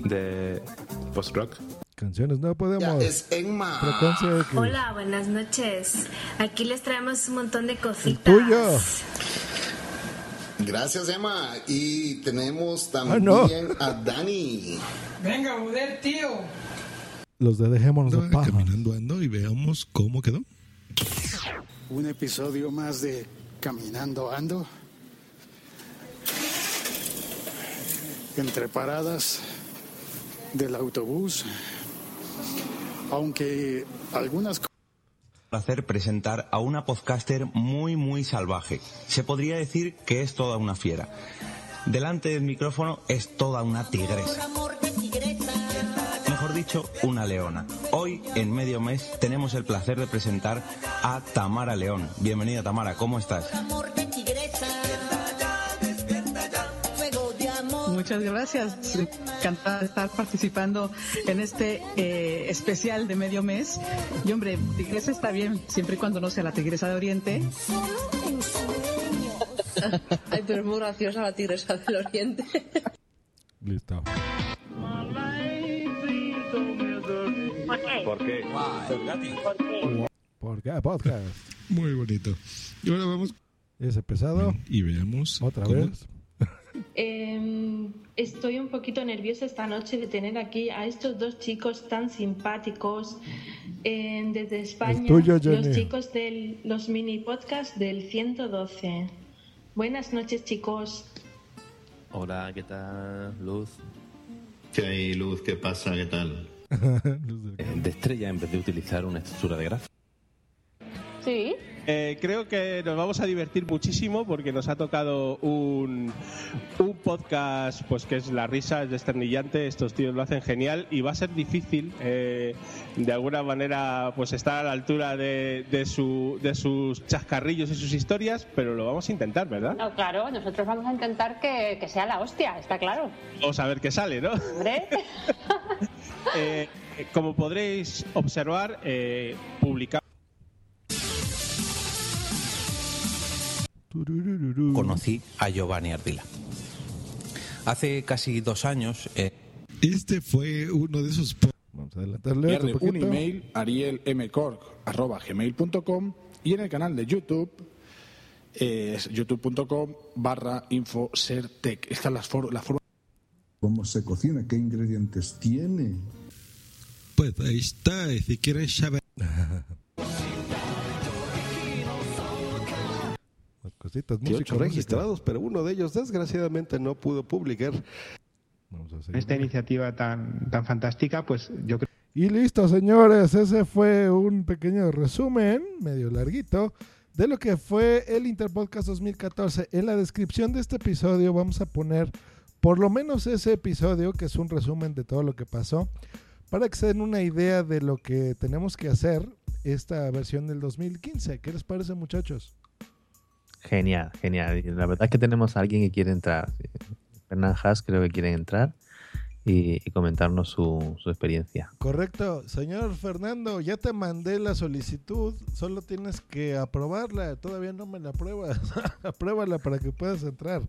de post-rock. Canciones, no podemos. Ya, es Emma. Frecuencia X. Hola, buenas noches. Aquí les traemos un montón de El cositas. tuyo. Gracias, Emma. Y tenemos Ah, también no. a Dani. Venga, joder, tío. Los de Dejémonos de paja. Caminando ando y veamos cómo quedó. Un episodio más de Caminando Ando. Entre paradas del autobús. Aunque algunas placer presentar a una podcaster muy muy salvaje. Se podría decir que es toda una fiera. Delante del micrófono es toda una tigresa. Mejor dicho, una leona. Hoy, en medio mes, tenemos el placer de presentar a Tamara León. Bienvenida Tamara, ¿cómo estás? Muchas gracias. Encantada de estar participando en este eh, especial de medio mes. Y hombre, tigresa está bien, siempre y cuando no sea la tigresa de Oriente. Ay, pero es muy graciosa la tigresa del oriente. Listo. ¿Por qué? ¿Por qué? Podcast. Muy bonito. Y ahora vamos Ese pesado. y veamos Otra cómo- vez. Em, estoy un poquito nerviosa esta noche de tener aquí a estos dos chicos tan simpáticos em, desde España, tuyo, los chicos de los mini podcasts del 112. Buenas noches, chicos. Hola, ¿qué tal, Luz? ¿Qué hay, Luz? ¿Qué pasa? ¿Qué tal? Eh, De estrella en vez de utilizar una estructura de gráfico. Sí. Eh, creo que nos vamos a divertir muchísimo porque nos ha tocado un, un podcast pues que es la risa, es desternillante, estos tíos lo hacen genial y va a ser difícil eh, de alguna manera pues estar a la altura de, de, su, de sus chascarrillos y sus historias, pero lo vamos a intentar, ¿verdad? No, claro, nosotros vamos a intentar que, que sea la hostia, está claro. Vamos a ver qué sale, ¿no? Hombre. Eh, como podréis observar, eh, publicamos Conocí a Giovanni Ardila. Hace casi dos años... eh, Este fue uno de esos... Vamos a adelantarle otro un email arielmcork.gmail.com y en el canal de YouTube eh, es youtube.com barra infosertec. Esta es la, for- la forma ¿Cómo se cocina? ¿Qué ingredientes tiene? Pues ahí está. Si quieres saber... Cositas, 18 música, registrados, pero uno de ellos desgraciadamente no pudo publicar. Esta iniciativa tan, tan fantástica, pues yo creo Y listo, señores, ese fue un pequeño resumen, medio larguito, de lo que fue el Interpodcast 2014. En la descripción de este episodio vamos a poner por lo menos ese episodio, que es un resumen de todo lo que pasó, para que se den una idea de lo que tenemos que hacer esta versión del 2015. ¿Qué les parece, muchachos? Genial, genial. La verdad es que tenemos a alguien que quiere entrar. Fernán Haas creo que quiere entrar y, comentarnos su, su, experiencia. Correcto. Señor Fernando, ya te mandé la solicitud, solo tienes que aprobarla. Todavía no me la apruebas. Apruébala para que puedas entrar.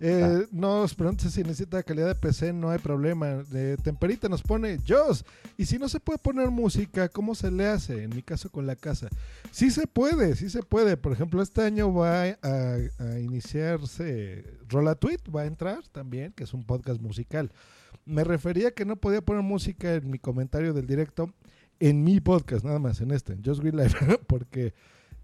Eh, nos pregunta si necesita calidad de PC, no hay problema. Eh, Temperita nos pone Joss. Y si no se puede poner música, ¿cómo se le hace? En mi caso con la casa. Sí se puede, sí se puede. Por ejemplo, este año va a, a iniciarse Rola Tweet, va a entrar también, que es un podcast musical. Me refería que no podía poner música en mi comentario del directo en mi podcast, nada más, en este, en Just Green Live, porque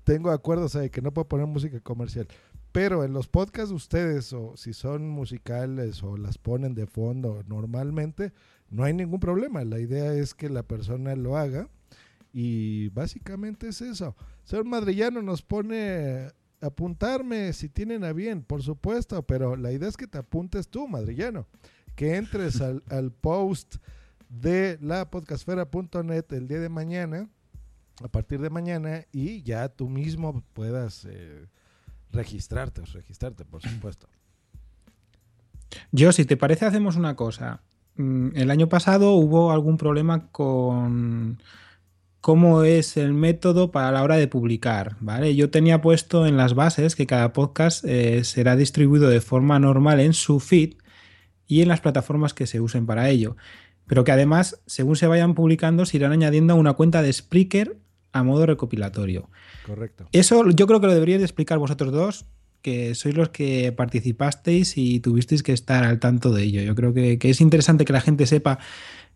tengo acuerdos de que no puedo poner música comercial. Pero en los podcasts de ustedes, o si son musicales o las ponen de fondo normalmente, no hay ningún problema. La idea es que la persona lo haga y básicamente es eso. Señor Madrillano nos pone apuntarme si tienen a bien, por supuesto, pero la idea es que te apuntes tú, Madrillano, que entres al, al post de la podcastfera.net el día de mañana, a partir de mañana, y ya tú mismo puedas... Eh, registrarte, registrarte, por supuesto. Yo, si te parece, hacemos una cosa. Mm, el año pasado hubo algún problema con cómo es el método para la hora de publicar, ¿vale? Yo tenía puesto en las bases que cada podcast eh, será distribuido de forma normal en su feed y en las plataformas que se usen para ello. Pero que además, según se vayan publicando, se irán añadiendo a una cuenta de Spreaker a modo recopilatorio. Correcto. Eso yo creo que lo deberíais explicar vosotros dos, que sois los que participasteis y tuvisteis que estar al tanto de ello. Yo creo que, es interesante que la gente sepa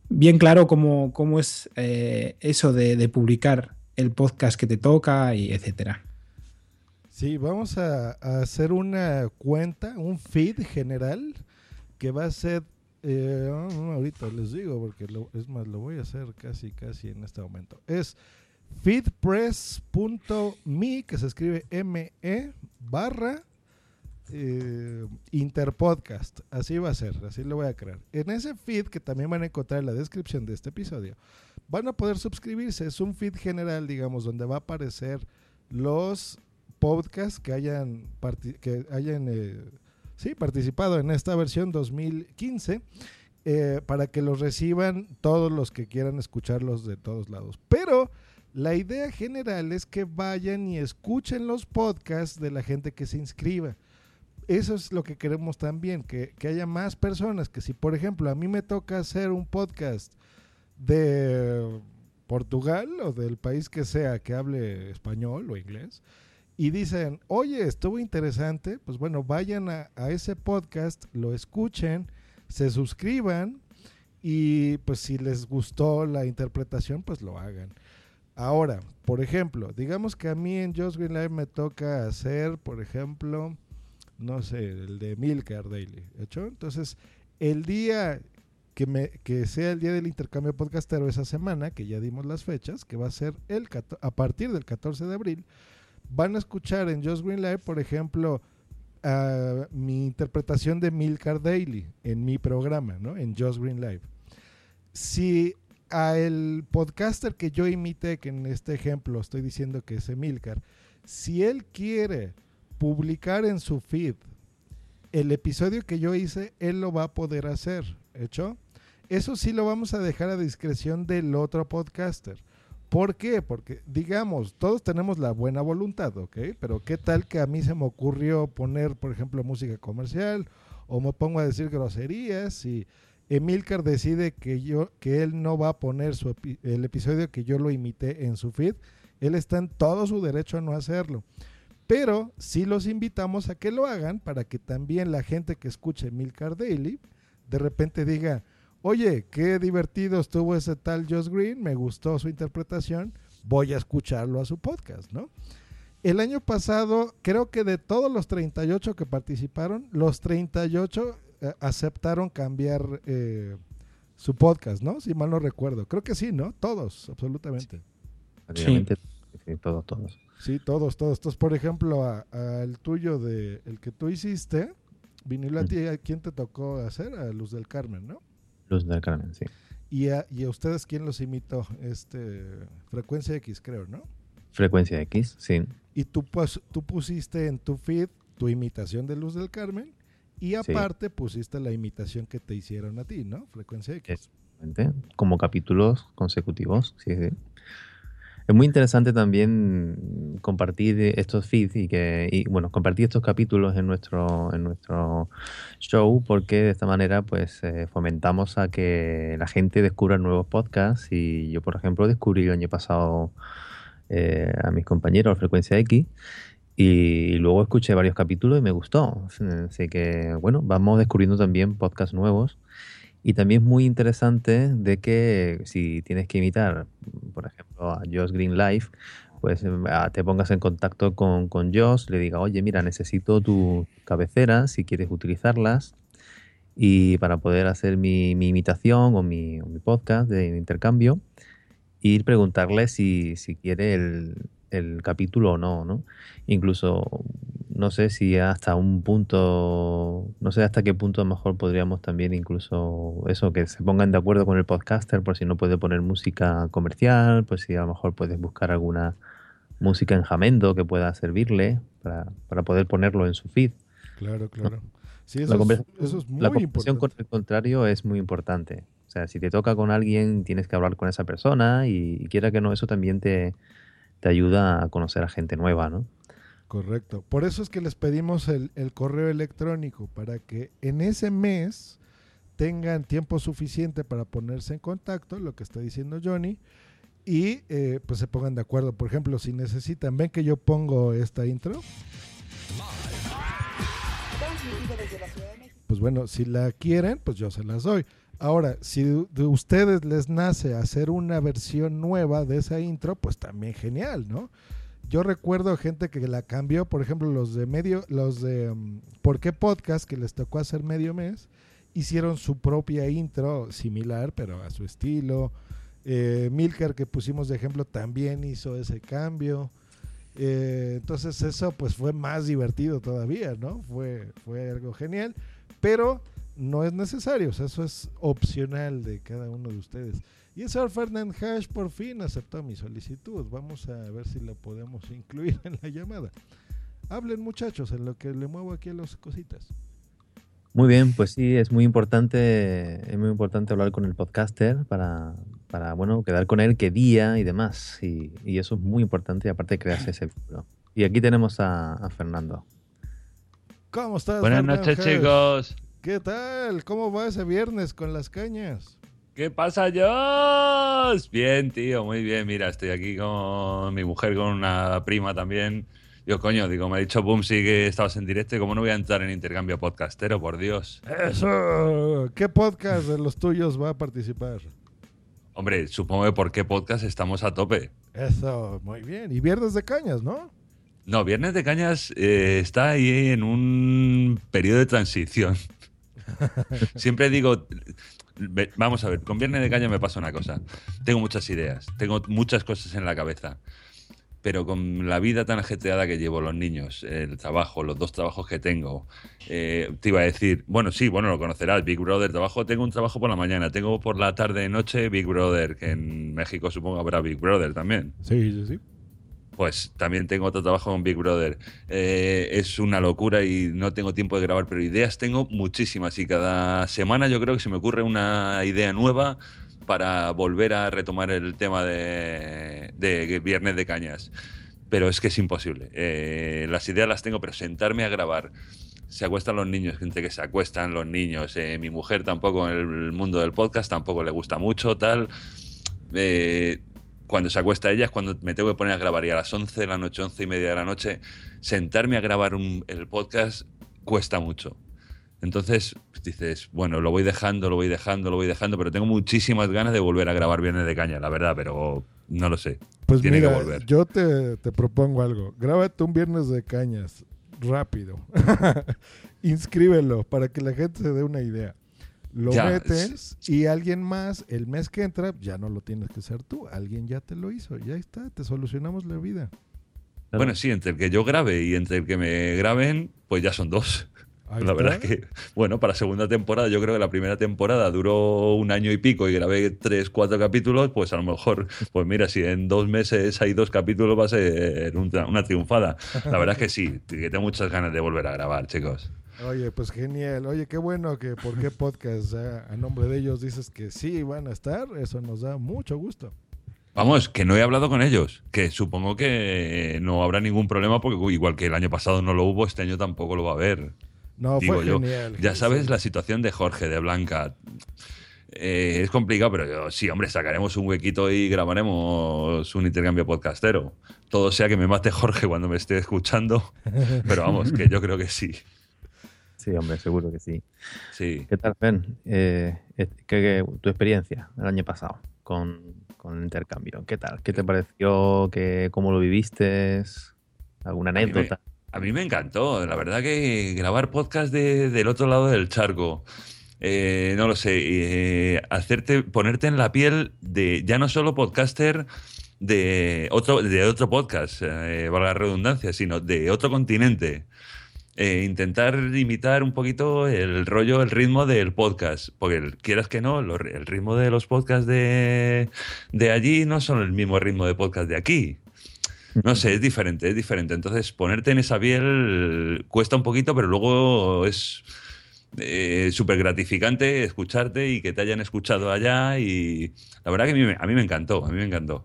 bien claro cómo, cómo es eh, eso de, publicar el podcast que te toca y etcétera. Sí, vamos a, hacer una cuenta, un feed general que va a ser eh, ahorita les digo porque es más lo voy a hacer casi casi en este momento. Es feedpress.me, que se escribe M-E barra eh, Interpodcast. Así va a ser, así lo voy a crear. En ese feed, que también van a encontrar en la descripción de este episodio, van a poder suscribirse. Es un feed general, digamos, donde va a aparecer los podcasts que hayan, que hayan eh, sí, participado en esta versión 2015. Eh, para que los reciban todos los que quieran escucharlos de todos lados. Pero la idea general es que vayan y escuchen los podcasts de la gente que se inscriba. Eso es lo que queremos también, que, haya más personas, que si por ejemplo a mí me toca hacer un podcast de Portugal o del país que sea que hable español o inglés, y dicen, oye, estuvo interesante, pues bueno, vayan a, a, ese podcast, lo escuchen, se suscriban y pues si les gustó la interpretación, pues lo hagan. Ahora, por ejemplo, digamos que a mí en Just Green Live me toca hacer, por ejemplo, no sé, el de Milker Daily. Entonces, el día que, me, que sea el día del intercambio podcastero esa semana, que ya dimos las fechas, que va a ser el a partir del 14 de abril, van a escuchar en Just Green Live, por ejemplo, mi interpretación de Milcar Daily en mi programa, ¿no? En Just Green Live. Si a el podcaster que yo imité, que en este ejemplo estoy diciendo que es Emilcar, si él quiere publicar en su feed el episodio que yo hice, él lo va a poder hacer. ¿Hecho? Eso sí lo vamos a dejar a discreción del otro podcaster. ¿Por qué? Porque, digamos, todos tenemos la buena voluntad, ¿ok? Pero ¿qué tal que a mí se me ocurrió poner, por ejemplo, música comercial o me pongo a decir groserías y Emilcar decide que yo que él no va a poner su el episodio que yo lo imité en su feed, él está en todo su derecho a no hacerlo. Pero sí los invitamos a que lo hagan para que también la gente que escuche Emilcar Daily de repente diga, oye, qué divertido estuvo ese tal Josh Green, me gustó su interpretación, voy a escucharlo a su podcast, ¿no? El año pasado, creo que de todos los 38 que participaron, los 38 eh, aceptaron cambiar eh, su podcast, ¿no? Si mal no recuerdo. Creo que sí, ¿no? Todos, absolutamente. Sí, todos, todos. Sí, todos, todos. Entonces, por ejemplo, al tuyo de el que tú hiciste, vinilo a ti, ¿a quién te tocó hacer? A Luz del Carmen, ¿no? Luz del Carmen, sí. ¿Y a, y a ustedes quién los imitó? Este, Frecuencia X, creo, ¿no? Frecuencia X, sí. y tú, pues, tú pusiste en tu feed tu imitación de Luz del Carmen y aparte pusiste la imitación que te hicieron a ti, ¿no? Frecuencia X. Como capítulos consecutivos, sí, sí. Es muy interesante también compartir estos feeds y que y, bueno compartir estos capítulos en nuestro en nuestro show porque de esta manera pues eh, fomentamos a que la gente descubra nuevos podcasts y yo por ejemplo descubrí el año pasado eh, a mis compañeros Frecuencia X y luego escuché varios capítulos y me gustó. Así que bueno vamos descubriendo también podcasts nuevos. Y también es muy interesante de que si tienes que imitar, por ejemplo, a Josh Green Life, pues em, te pongas en contacto con, con Josh, le diga, oye, mira, necesito tu cabecera si quieres utilizarlas y para poder hacer mi, mi imitación o mi, o mi, podcast de intercambio, ir preguntarle si, si quiere el, el capítulo o no, ¿no? Incluso no sé si hasta un punto, no sé hasta qué punto a lo mejor podríamos también incluso eso, que se pongan de acuerdo con el podcaster por si no puede poner música comercial, pues si a lo mejor puedes buscar alguna música en jamendo que pueda servirle para, para poder ponerlo en su feed. Claro, claro. Sí, eso, la es, eso es muy la conversación con el contrario es muy importante. O sea, si te toca con alguien, tienes que hablar con esa persona y, y quiera que no, eso también te, te ayuda a conocer a gente nueva, ¿no? Correcto. Por eso es que les pedimos el, el, correo electrónico, para que en ese mes tengan tiempo suficiente para ponerse en contacto, lo que está diciendo Johnny, y eh, pues se pongan de acuerdo. Por ejemplo, si necesitan, ven que yo pongo esta intro. Pues bueno, si la quieren, pues yo se las doy. Ahora, si de ustedes les nace hacer una versión nueva de esa intro, pues también genial, ¿no? Yo recuerdo gente que la cambió, por ejemplo, los de medio, los de um, ¿Por qué podcast? que les tocó hacer medio mes, hicieron su propia intro similar, pero a su estilo. Eh, Milker, que pusimos de ejemplo, también hizo ese cambio. Eh, entonces eso pues fue más divertido todavía, ¿no? Fue, fue algo genial, pero no es necesario, o sea, eso es opcional de cada uno de ustedes. Y el señor Fernand Hash por fin aceptó mi solicitud. Vamos a ver si lo podemos incluir en la llamada. Hablen muchachos, en lo que le muevo aquí a las cositas. Muy bien, pues sí, es muy importante, es muy importante hablar con el podcaster para, para bueno, quedar con él qué día y demás. Y, y eso es muy importante y aparte crearse ese vínculo. Y aquí tenemos a, a Fernando. ¿Cómo estás? Buenas noches, Hash? chicos. ¿Qué tal? ¿Cómo va ese viernes con las cañas? ¿Qué pasa, Josh? Bien, tío, muy bien. Mira, estoy aquí con mi mujer, con una prima también. Yo, coño, digo, me ha dicho Bumsy que estabas en directo cómo no voy a entrar en intercambio podcastero, por Dios. Eso. ¿Qué podcast de los tuyos va a participar? Hombre, supongo que por qué podcast estamos a tope. Eso, muy bien. Y Viernes de Cañas, ¿no? No, Viernes de Cañas eh, está ahí en un periodo de transición. Siempre digo, Vamos a ver, con Viernes de Caña me pasa una cosa. Tengo muchas ideas, tengo muchas cosas en la cabeza. Pero con la vida tan ajetreada que llevo, los niños, el trabajo, los dos trabajos que tengo, eh, te iba a decir, bueno, sí, bueno, lo conocerás, Big Brother, trabajo, tengo un trabajo por la mañana, tengo por la tarde y noche Big Brother, que en México supongo habrá Big Brother también. Sí, sí, sí pues también tengo otro trabajo con Big Brother. Eh, es una locura y no tengo tiempo de grabar, pero ideas tengo muchísimas y cada semana yo creo que se me ocurre una idea nueva para volver a retomar el tema de, Viernes de Cañas. Pero es que es imposible. Eh, las ideas las tengo, pero sentarme a grabar se acuestan los niños, gente que se acuestan los niños. Eh, mi mujer tampoco en el mundo del podcast tampoco le gusta mucho, tal. Cuando se acuesta ella es cuando me tengo que poner a grabar y a las 11 de la noche, 11 y media de la noche, sentarme a grabar un, el podcast cuesta mucho. Entonces dices, bueno, lo voy dejando, lo voy dejando, lo voy dejando, pero tengo muchísimas ganas de volver a grabar Viernes de Caña, la verdad, pero no lo sé. Pues Tiene mira, que volver. yo te, te propongo algo. Grábate un Viernes de Cañas, rápido. Inscríbelo para que la gente se dé una idea lo ya, metes y alguien más el mes que entra ya no lo tienes que hacer tú, alguien ya te lo hizo, ya está, te solucionamos la vida. Bueno, sí, entre el que yo grabe y entre el que me graben, pues ya son dos. Ahí la verdad es que, bueno, para segunda temporada, yo creo que la primera temporada duró un año y pico y grabé tres, cuatro capítulos, pues a lo mejor, pues mira, si en dos meses hay dos capítulos va a ser una triunfada. La verdad es que sí, que tengo muchas ganas de volver a grabar, chicos. Oye, pues genial. Oye, qué bueno que por qué podcast eh, a nombre de ellos dices que sí van a estar. Eso nos da mucho gusto. Vamos, que no he hablado con ellos, que supongo que no habrá ningún problema porque igual que el año pasado no lo hubo, este año tampoco lo va a haber. No, Digo fue yo. genial. Ya sabes la situación de Jorge, de Blanca. Eh, es complicado, pero yo, sí, hombre, sacaremos un huequito y grabaremos un intercambio podcastero. Todo sea que me mate Jorge cuando me esté escuchando, pero vamos, que yo creo que sí. Sí, hombre, seguro que sí. Sí. ¿Qué tal, Ben? Eh, eh, ¿qué- qué- tu experiencia el año pasado con, con el intercambio? ¿Qué tal? ¿Qué te pareció? ¿Qué, ¿Cómo lo viviste? ¿Alguna mí me- anécdota? A mí me encantó, la verdad que grabar podcast de- del otro lado del charco, eh, no lo sé, eh, hacerte, ponerte en la piel de ya no solo podcaster de otro, de otro podcast, eh, valga la redundancia, sino de otro continente. Eh, intentar imitar un poquito el rollo, el ritmo del podcast, porque el- quieras que no, lo- el ritmo de los podcasts de, de allí no son el mismo ritmo de podcast de aquí. No sé, es diferente, es diferente. Entonces, ponerte en esa piel cuesta un poquito, pero luego es súper gratificante escucharte y que te hayan escuchado allá. Y la verdad que a mí, me- a mí me encantó, a mí me encantó.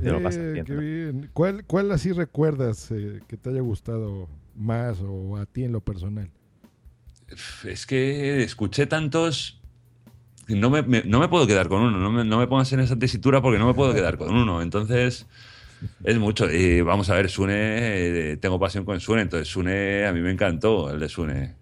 Te lo pasas Eh, bien, qué ¿no? bien. ¿Cuál, ¿Cuál así recuerdas eh, que te haya gustado más o a ti en lo personal? Es que escuché tantos. No me, me- no me puedo quedar con uno, no me, no me pongas en esa tesitura porque no me puedo quedar con uno. Entonces, es mucho. Y vamos a ver, Sune, eh, tengo pasión con Sune, entonces Sune, a mí me encantó el de Sune.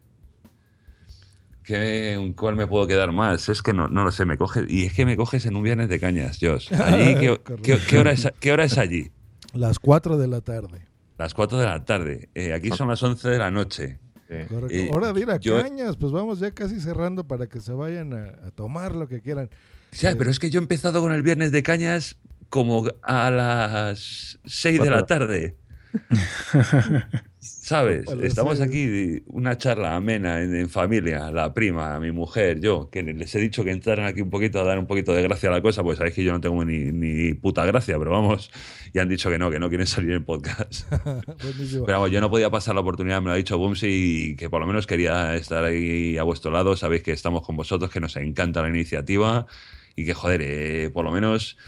¿Qué, ¿Cuál me puedo quedar más? Es que no, no lo sé, me coges. Y es que me coges en un viernes de cañas, Josh. Allí, ¿qué, qué- qué hora es, qué hora es allí? Las 4 de la tarde. Las 4 de la tarde. Eh, aquí son las 11 de la noche. Correcto. Eh, Hora de ir a yo- cañas. Pues vamos ya casi cerrando para que se vayan a, a tomar lo que quieran. Sí, pero es que yo he empezado con el viernes de cañas como a las 6 de la tarde. ¿Sabes? Estamos aquí, una charla amena en, en familia, la prima, mi mujer, yo, que les he dicho que entraran aquí un poquito a dar un poquito de gracia a la cosa, pues sabéis que yo no tengo ni, ni puta gracia, pero vamos, y han dicho que no, que no quieren salir en podcast. Pero vamos, yo no podía pasar la oportunidad, me lo ha dicho Bumsy, y que por lo menos quería estar ahí a vuestro lado. Sabéis que estamos con vosotros, que nos encanta la iniciativa y que, joder, eh, por lo menos,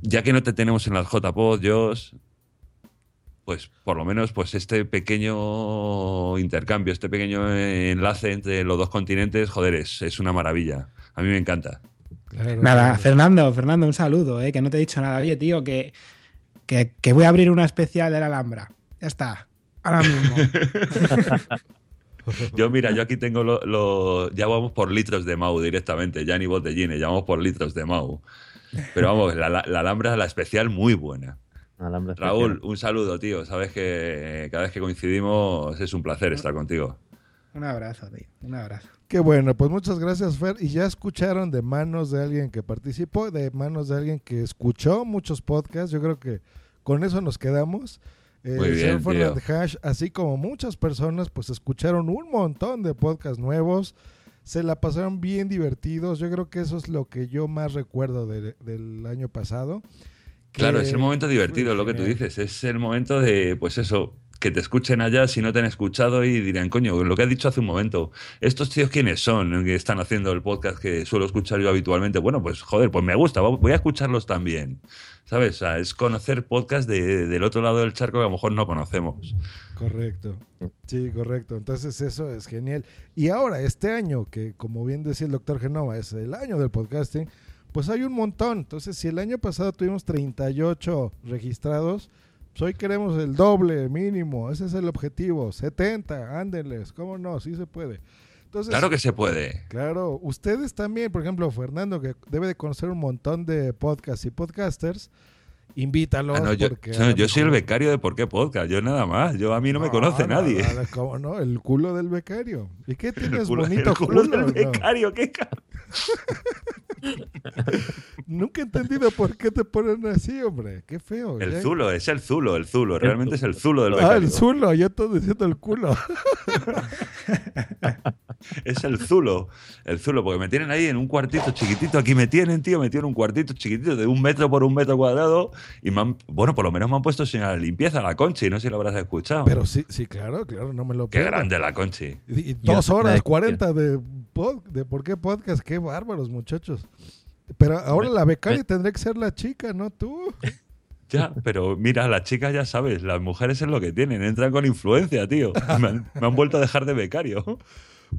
ya que no te tenemos en las JPod, Josh, pues por lo menos pues este pequeño intercambio, este pequeño enlace entre los dos continentes, joder, es, es una maravilla. A mí me encanta. Nada, Fernando, Fernando, un saludo, eh, que no te he dicho nada. Oye, tío, que, que, que voy a abrir una especial de la Alhambra. Ya está. Ahora mismo. Yo, mira, yo aquí tengo lo, lo- ya vamos por litros de Mau directamente, ya ni botellines, ya vamos por litros de Mau. Pero vamos, la, la, la Alhambra, la especial, muy buena. Alhambra Raúl, especial. un saludo, tío. Sabes que cada vez que coincidimos es un placer estar contigo. un abrazo, tío. Un abrazo. Qué bueno, pues muchas gracias, Fer. Y ya escucharon de manos de alguien que participó, de manos de alguien que escuchó muchos podcasts. Yo creo que con eso nos quedamos. Eh, Muy bien, tío. Hash, así como muchas personas, pues escucharon un montón de podcasts nuevos. Se la pasaron bien divertidos. Yo creo que eso es lo que yo más recuerdo de- del año pasado. Claro, Que es el momento divertido, lo que tú dices. Es el momento de, pues eso, que te escuchen allá si no te han escuchado y dirán, coño, lo que has dicho hace un momento, ¿estos tíos quiénes son que están haciendo el podcast que suelo escuchar yo habitualmente? Bueno, pues joder, pues me gusta, voy a escucharlos también. ¿Sabes? O sea, es conocer podcast de- del otro lado del charco que a lo mejor no conocemos. Correcto. Sí, correcto. Entonces eso es genial. Y ahora, este año, que como bien decía el doctor Genova, es el año del podcasting, pues hay un montón. Entonces, si el año pasado tuvimos 38 registrados, pues hoy queremos el doble mínimo. Ese es el objetivo. 70, ándenles. ¿Cómo no? Sí se puede. Entonces, Claro que se puede. Claro, ustedes también, por ejemplo, Fernando, que debe de conocer un montón de podcasts y podcasters, invítalos. Ah, no, yo, no, yo soy el becario de por qué podcast, yo nada más. Yo a mí no, me conoce no, nadie. ¿cómo no? El culo del becario. ¿Y qué tienes culo- bonito el culo del becario, qué Nunca he entendido por qué te ponen así, hombre. Qué feo. El ya. Zulo, es el Zulo, el Zulo. Realmente es el Zulo del Ah, el Zulo, yo estoy diciendo el culo. Es el Zulo. El Zulo, porque me tienen ahí en un cuartito chiquitito. Aquí me tienen, tío. Me tienen en un cuartito chiquitito de un metro por un metro cuadrado. Y me han- bueno, por lo menos me han puesto señal de limpieza la Conchi. No sé si lo habrás escuchado. Pero sí, sí, claro, claro, no me lo Qué pierdo. grande la Conchi. Y, y dos horas, 40 de, pod- de por qué podcast. Qué bárbaros, muchachos. Pero ahora Me- la becaria me- tendría que ser la chica, no tú. Ya, pero mira, las chicas ya sabes, las mujeres es lo que tienen, entran con influencia, tío. Me han, me han vuelto a dejar de becario.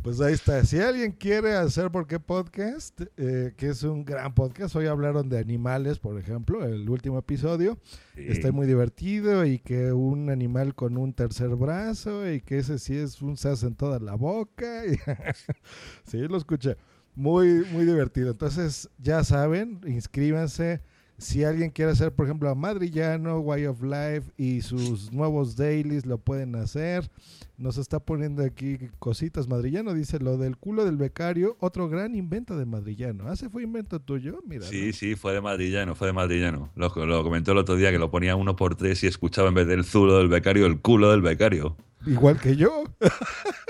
Pues ahí está. Si alguien quiere hacer por qué podcast, eh, que es un gran podcast, hoy hablaron de animales, por ejemplo, el último episodio. Sí. Está muy divertido y que un animal con un tercer brazo y que ese sí es un sas en toda la boca. sí, lo escuché. Muy, muy divertido. Entonces, ya saben, inscríbanse. Si alguien quiere hacer, por ejemplo, a Madrillano, Way of Life y sus nuevos dailies, lo pueden hacer. Nos está poniendo aquí cositas. Madrillano dice lo del culo del becario, otro gran invento de Madrillano. ¿Ah, ese fue invento tuyo? Mira. Sí, sí, fue de madrillano, fue de madrillano. Lo, lo comentó el otro día que lo ponía uno por tres y escuchaba en vez del zulo del becario el culo del becario. Igual que yo.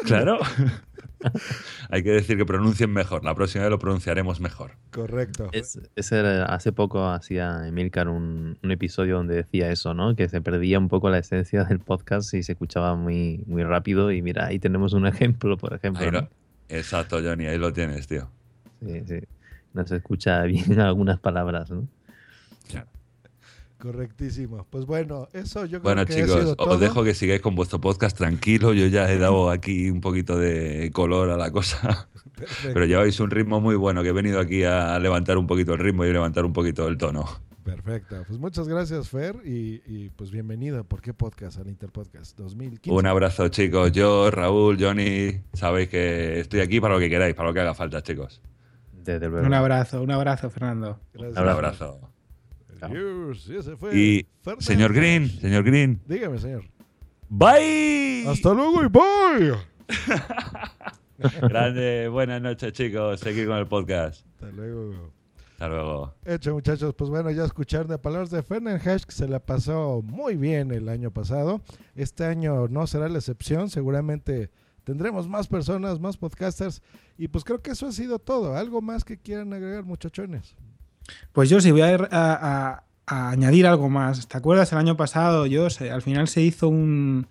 Claro. Hay que decir que pronuncien mejor. La próxima vez lo pronunciaremos mejor. Correcto. Es- ese era- hace poco hacía Emilcar un, un episodio donde decía eso, ¿no? Que se perdía un poco la esencia del podcast y se escuchaba muy, muy rápido. Y mira, ahí tenemos un ejemplo, por ejemplo. Ahí ¿no? lo- Exacto, Johnny, ahí lo tienes, tío. Sí, sí. No se escucha bien algunas palabras, ¿no? Correctísimo. Pues bueno, eso yo creo Bueno, que ha sido chicos, todo. os dejo que sigáis con vuestro podcast tranquilo. Yo ya he dado aquí un poquito de color a la cosa. Perfecto. Pero lleváis un ritmo muy bueno, que he venido aquí a levantar un poquito el ritmo y levantar un poquito el tono. Perfecto. Pues muchas gracias, Fer, y, y pues bienvenido a ¿Por qué Podcast? al Interpodcast 2015. Un abrazo, chicos. Yo, Raúl, Johnny, sabéis que estoy aquí para lo que queráis, para lo que haga falta, chicos. Desde luego. Un abrazo, un abrazo, Fernando. Gracias. Un abrazo. Adiós. Y ese fue Y, Fernández. señor Green, señor Green, Dígame, señor. bye. Hasta luego y bye. Grande, buenas noches, chicos. Seguir con el podcast. Hasta luego. Hasta luego. Hecho, muchachos, pues bueno, ya escucharon de palabras de Fernand que se la pasó muy bien el año pasado. Este año no será la excepción, seguramente tendremos más personas, más podcasters, y pues creo que eso ha sido todo. ¿Algo más que quieran agregar, muchachones? Pues yo sí voy a, a- añadir algo más. ¿Te acuerdas el año pasado? Yo al final se hizo un-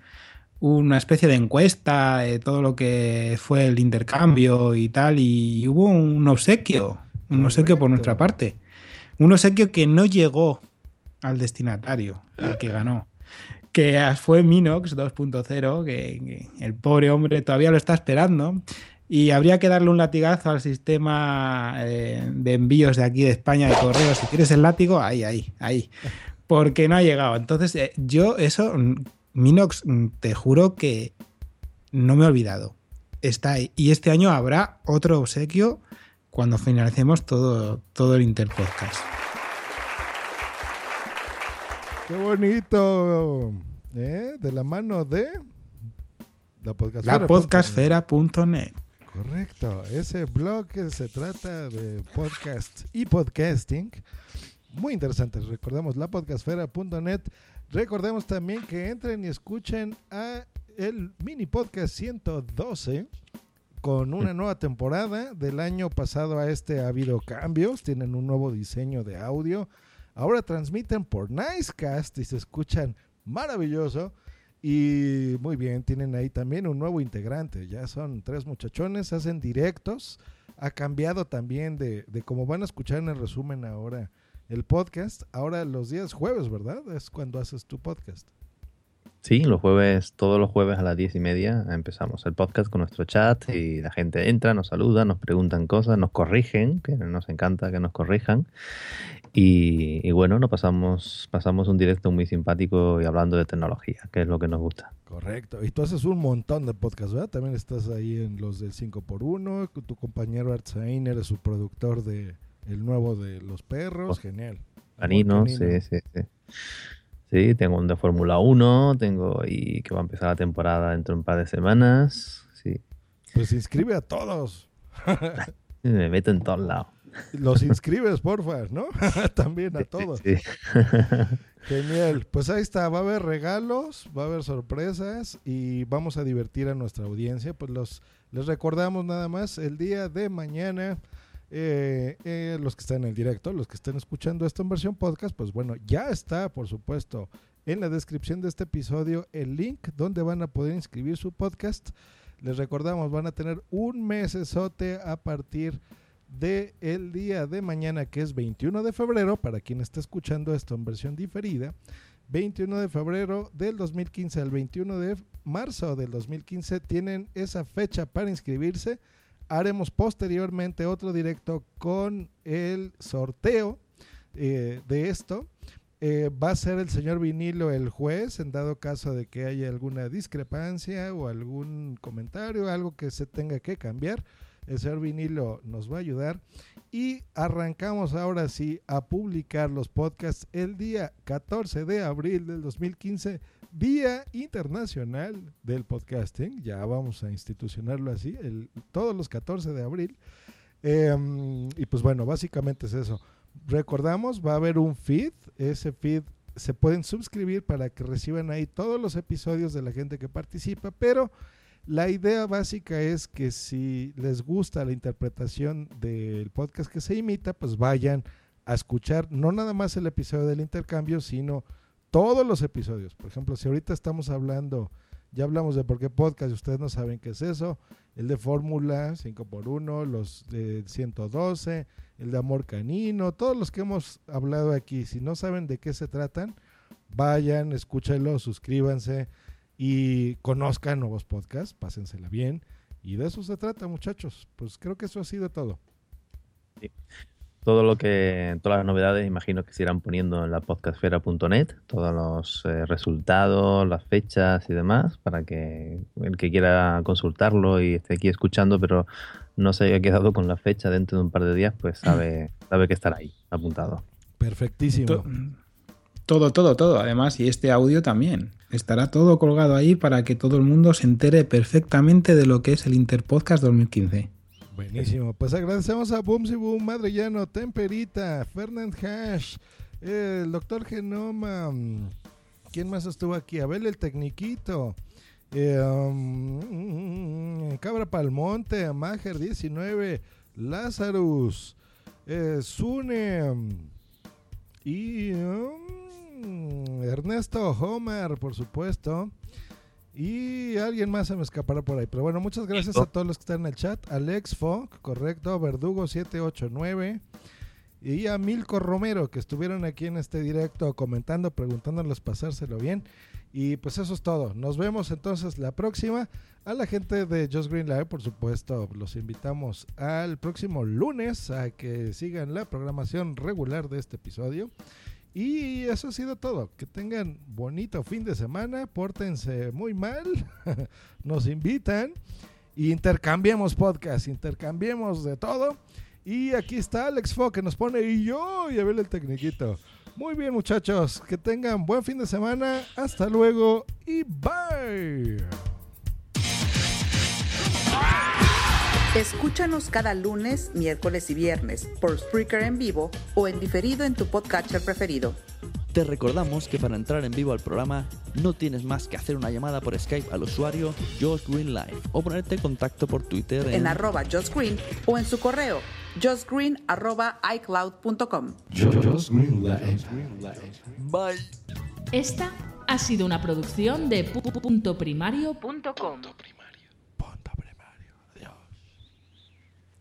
una especie de encuesta de todo lo que fue el intercambio y tal, y hubo un obsequio, un obsequio por nuestra parte. Un obsequio que no llegó al destinatario, al que ganó. Que fue Minox 2.0, que, que el pobre hombre todavía lo está esperando. Y habría que darle un latigazo al sistema eh, de envíos de aquí de España de correos. Si quieres el látigo, ahí, ahí, ahí. Porque no ha llegado. Entonces, eh, yo eso, mm, Minox, mm, te juro que no me he olvidado. Está ahí. Y este año habrá otro obsequio cuando finalicemos todo, todo el Interpodcast. ¡Qué bonito! ¿Eh? De la mano de la podcastfera. La podcastfera.net. Correcto, ese blog se trata de podcast y podcasting. Muy interesante. Recordemos la podcastfera.net. Recordemos también que entren y escuchen a el mini podcast 112 con una nueva temporada. Del año pasado a este ha habido cambios. Tienen un nuevo diseño de audio. Ahora transmiten por Nicecast y se escuchan maravilloso. Y muy bien, tienen ahí también un nuevo integrante. Ya son tres muchachones, hacen directos. Ha cambiado también de, de cómo van a escuchar en el resumen ahora el podcast. Ahora los días jueves, ¿verdad? Es cuando haces tu podcast. Sí, los jueves, todos los jueves a las diez y media empezamos el podcast con nuestro chat y la gente entra, nos saluda, nos preguntan cosas, nos corrigen, que nos encanta que nos corrijan. Y, y bueno, nos pasamos, pasamos un directo muy simpático y hablando de tecnología, que es lo que nos gusta. Correcto. Y tú haces un montón de podcasts, ¿verdad? También estás ahí en los del 5x1. Tu compañero Artzainer es su productor de el nuevo de los perros. Genial. Canino. sí, sí, sí. Sí, tengo un de Fórmula 1, tengo y que va a empezar la temporada dentro de un par de semanas. Sí, Pues inscribe a todos. me meto en todos lados. Los inscribes, porfa, ¿no? También a todos. Sí. Genial. Pues ahí está, va a haber regalos, va a haber sorpresas y vamos a divertir a nuestra audiencia. Pues los les recordamos nada más el día de mañana. Eh, eh, los que están en el directo, los que estén escuchando esto en versión podcast, pues bueno, ya está, por supuesto, en la descripción de este episodio el link donde van a poder inscribir su podcast. Les recordamos, van a tener un mesesote a partir de el día de mañana, que es 21 de febrero, para quien esté escuchando esto en versión diferida, 21 de febrero del 2015 al 21 de marzo del 2015 tienen esa fecha para inscribirse. Haremos posteriormente otro directo con el sorteo eh, de esto. Eh, va a ser el señor Vinilo el juez en dado caso de que haya alguna discrepancia o algún comentario, algo que se tenga que cambiar. El señor Vinilo nos va a ayudar. Y arrancamos ahora sí a publicar los podcasts el día 14 de abril del 2015, Día Internacional del Podcasting. Ya vamos a institucionarlo así, el, todos los 14 de abril. Eh, y pues bueno, básicamente es eso. Recordamos, va a haber un feed. Ese feed se pueden suscribir para que reciban ahí todos los episodios de la gente que participa, pero la idea básica es que si les gusta la interpretación del podcast que se imita, pues vayan a escuchar no nada más el episodio del intercambio, sino todos los episodios. Por ejemplo, si ahorita estamos hablando, ya hablamos de por qué podcast, y ustedes no saben qué es eso, el de Fórmula 5x1, los de 112, el de Amor Canino, todos los que hemos hablado aquí, si no saben de qué se tratan, vayan, escúchenlo, suscríbanse y conozcan nuevos podcasts, pásensela bien. Y de eso se trata, muchachos. Pues creo que eso ha sido todo. Sí. Todo lo que, todas las novedades, imagino que se irán poniendo en la podcastfera.net, todos los eh, resultados, las fechas y demás, para que el que quiera consultarlo y esté aquí escuchando, pero no se haya quedado con la fecha dentro de un par de días, pues sabe, sabe que estará ahí, apuntado. Perfectísimo. Todo, todo, todo. Además, y este audio también. Estará todo colgado ahí para que todo el mundo se entere perfectamente de lo que es el Interpodcast 2015. Buenísimo. Pues agradecemos a Boomsy Boom, Madrellano, Temperita, Fernand Hash, el doctor Genoma. ¿Quién más estuvo aquí? Abel el Tecniquito. Eh, um, Cabra Palmonte, Mager 19, Lazarus, eh, Sune y um, Ernesto Homer, por supuesto. Y alguien más se me escapará por ahí. Pero bueno, muchas gracias a todos los que están en el chat. Alex Funk, correcto. Verdugo789. Y a Milko Romero, que estuvieron aquí en este directo comentando, preguntándoles pasárselo bien. Y pues eso es todo. Nos vemos entonces la próxima. A la gente de Just Green Live, por supuesto, los invitamos al próximo lunes a que sigan la programación regular de este episodio. Y eso ha sido todo. Que tengan bonito fin de semana. Pórtense muy mal. Nos invitan. Y intercambiemos podcast. Intercambiemos de todo. Y aquí está Alex Fo que nos pone y yo y a ver el tecniquito. Muy bien muchachos. Que tengan buen fin de semana. Hasta luego y bye. Escúchanos cada lunes, miércoles y viernes por Spreaker en vivo o en diferido en tu podcatcher preferido. Te recordamos que para entrar en vivo al programa no tienes más que hacer una llamada por Skype al usuario Josh Green Live o ponerte en contacto por Twitter en, en arroba Josh Green o en su correo joshgreen arroba iCloud.com. Bye. Esta ha sido una producción de puntoprimario.com.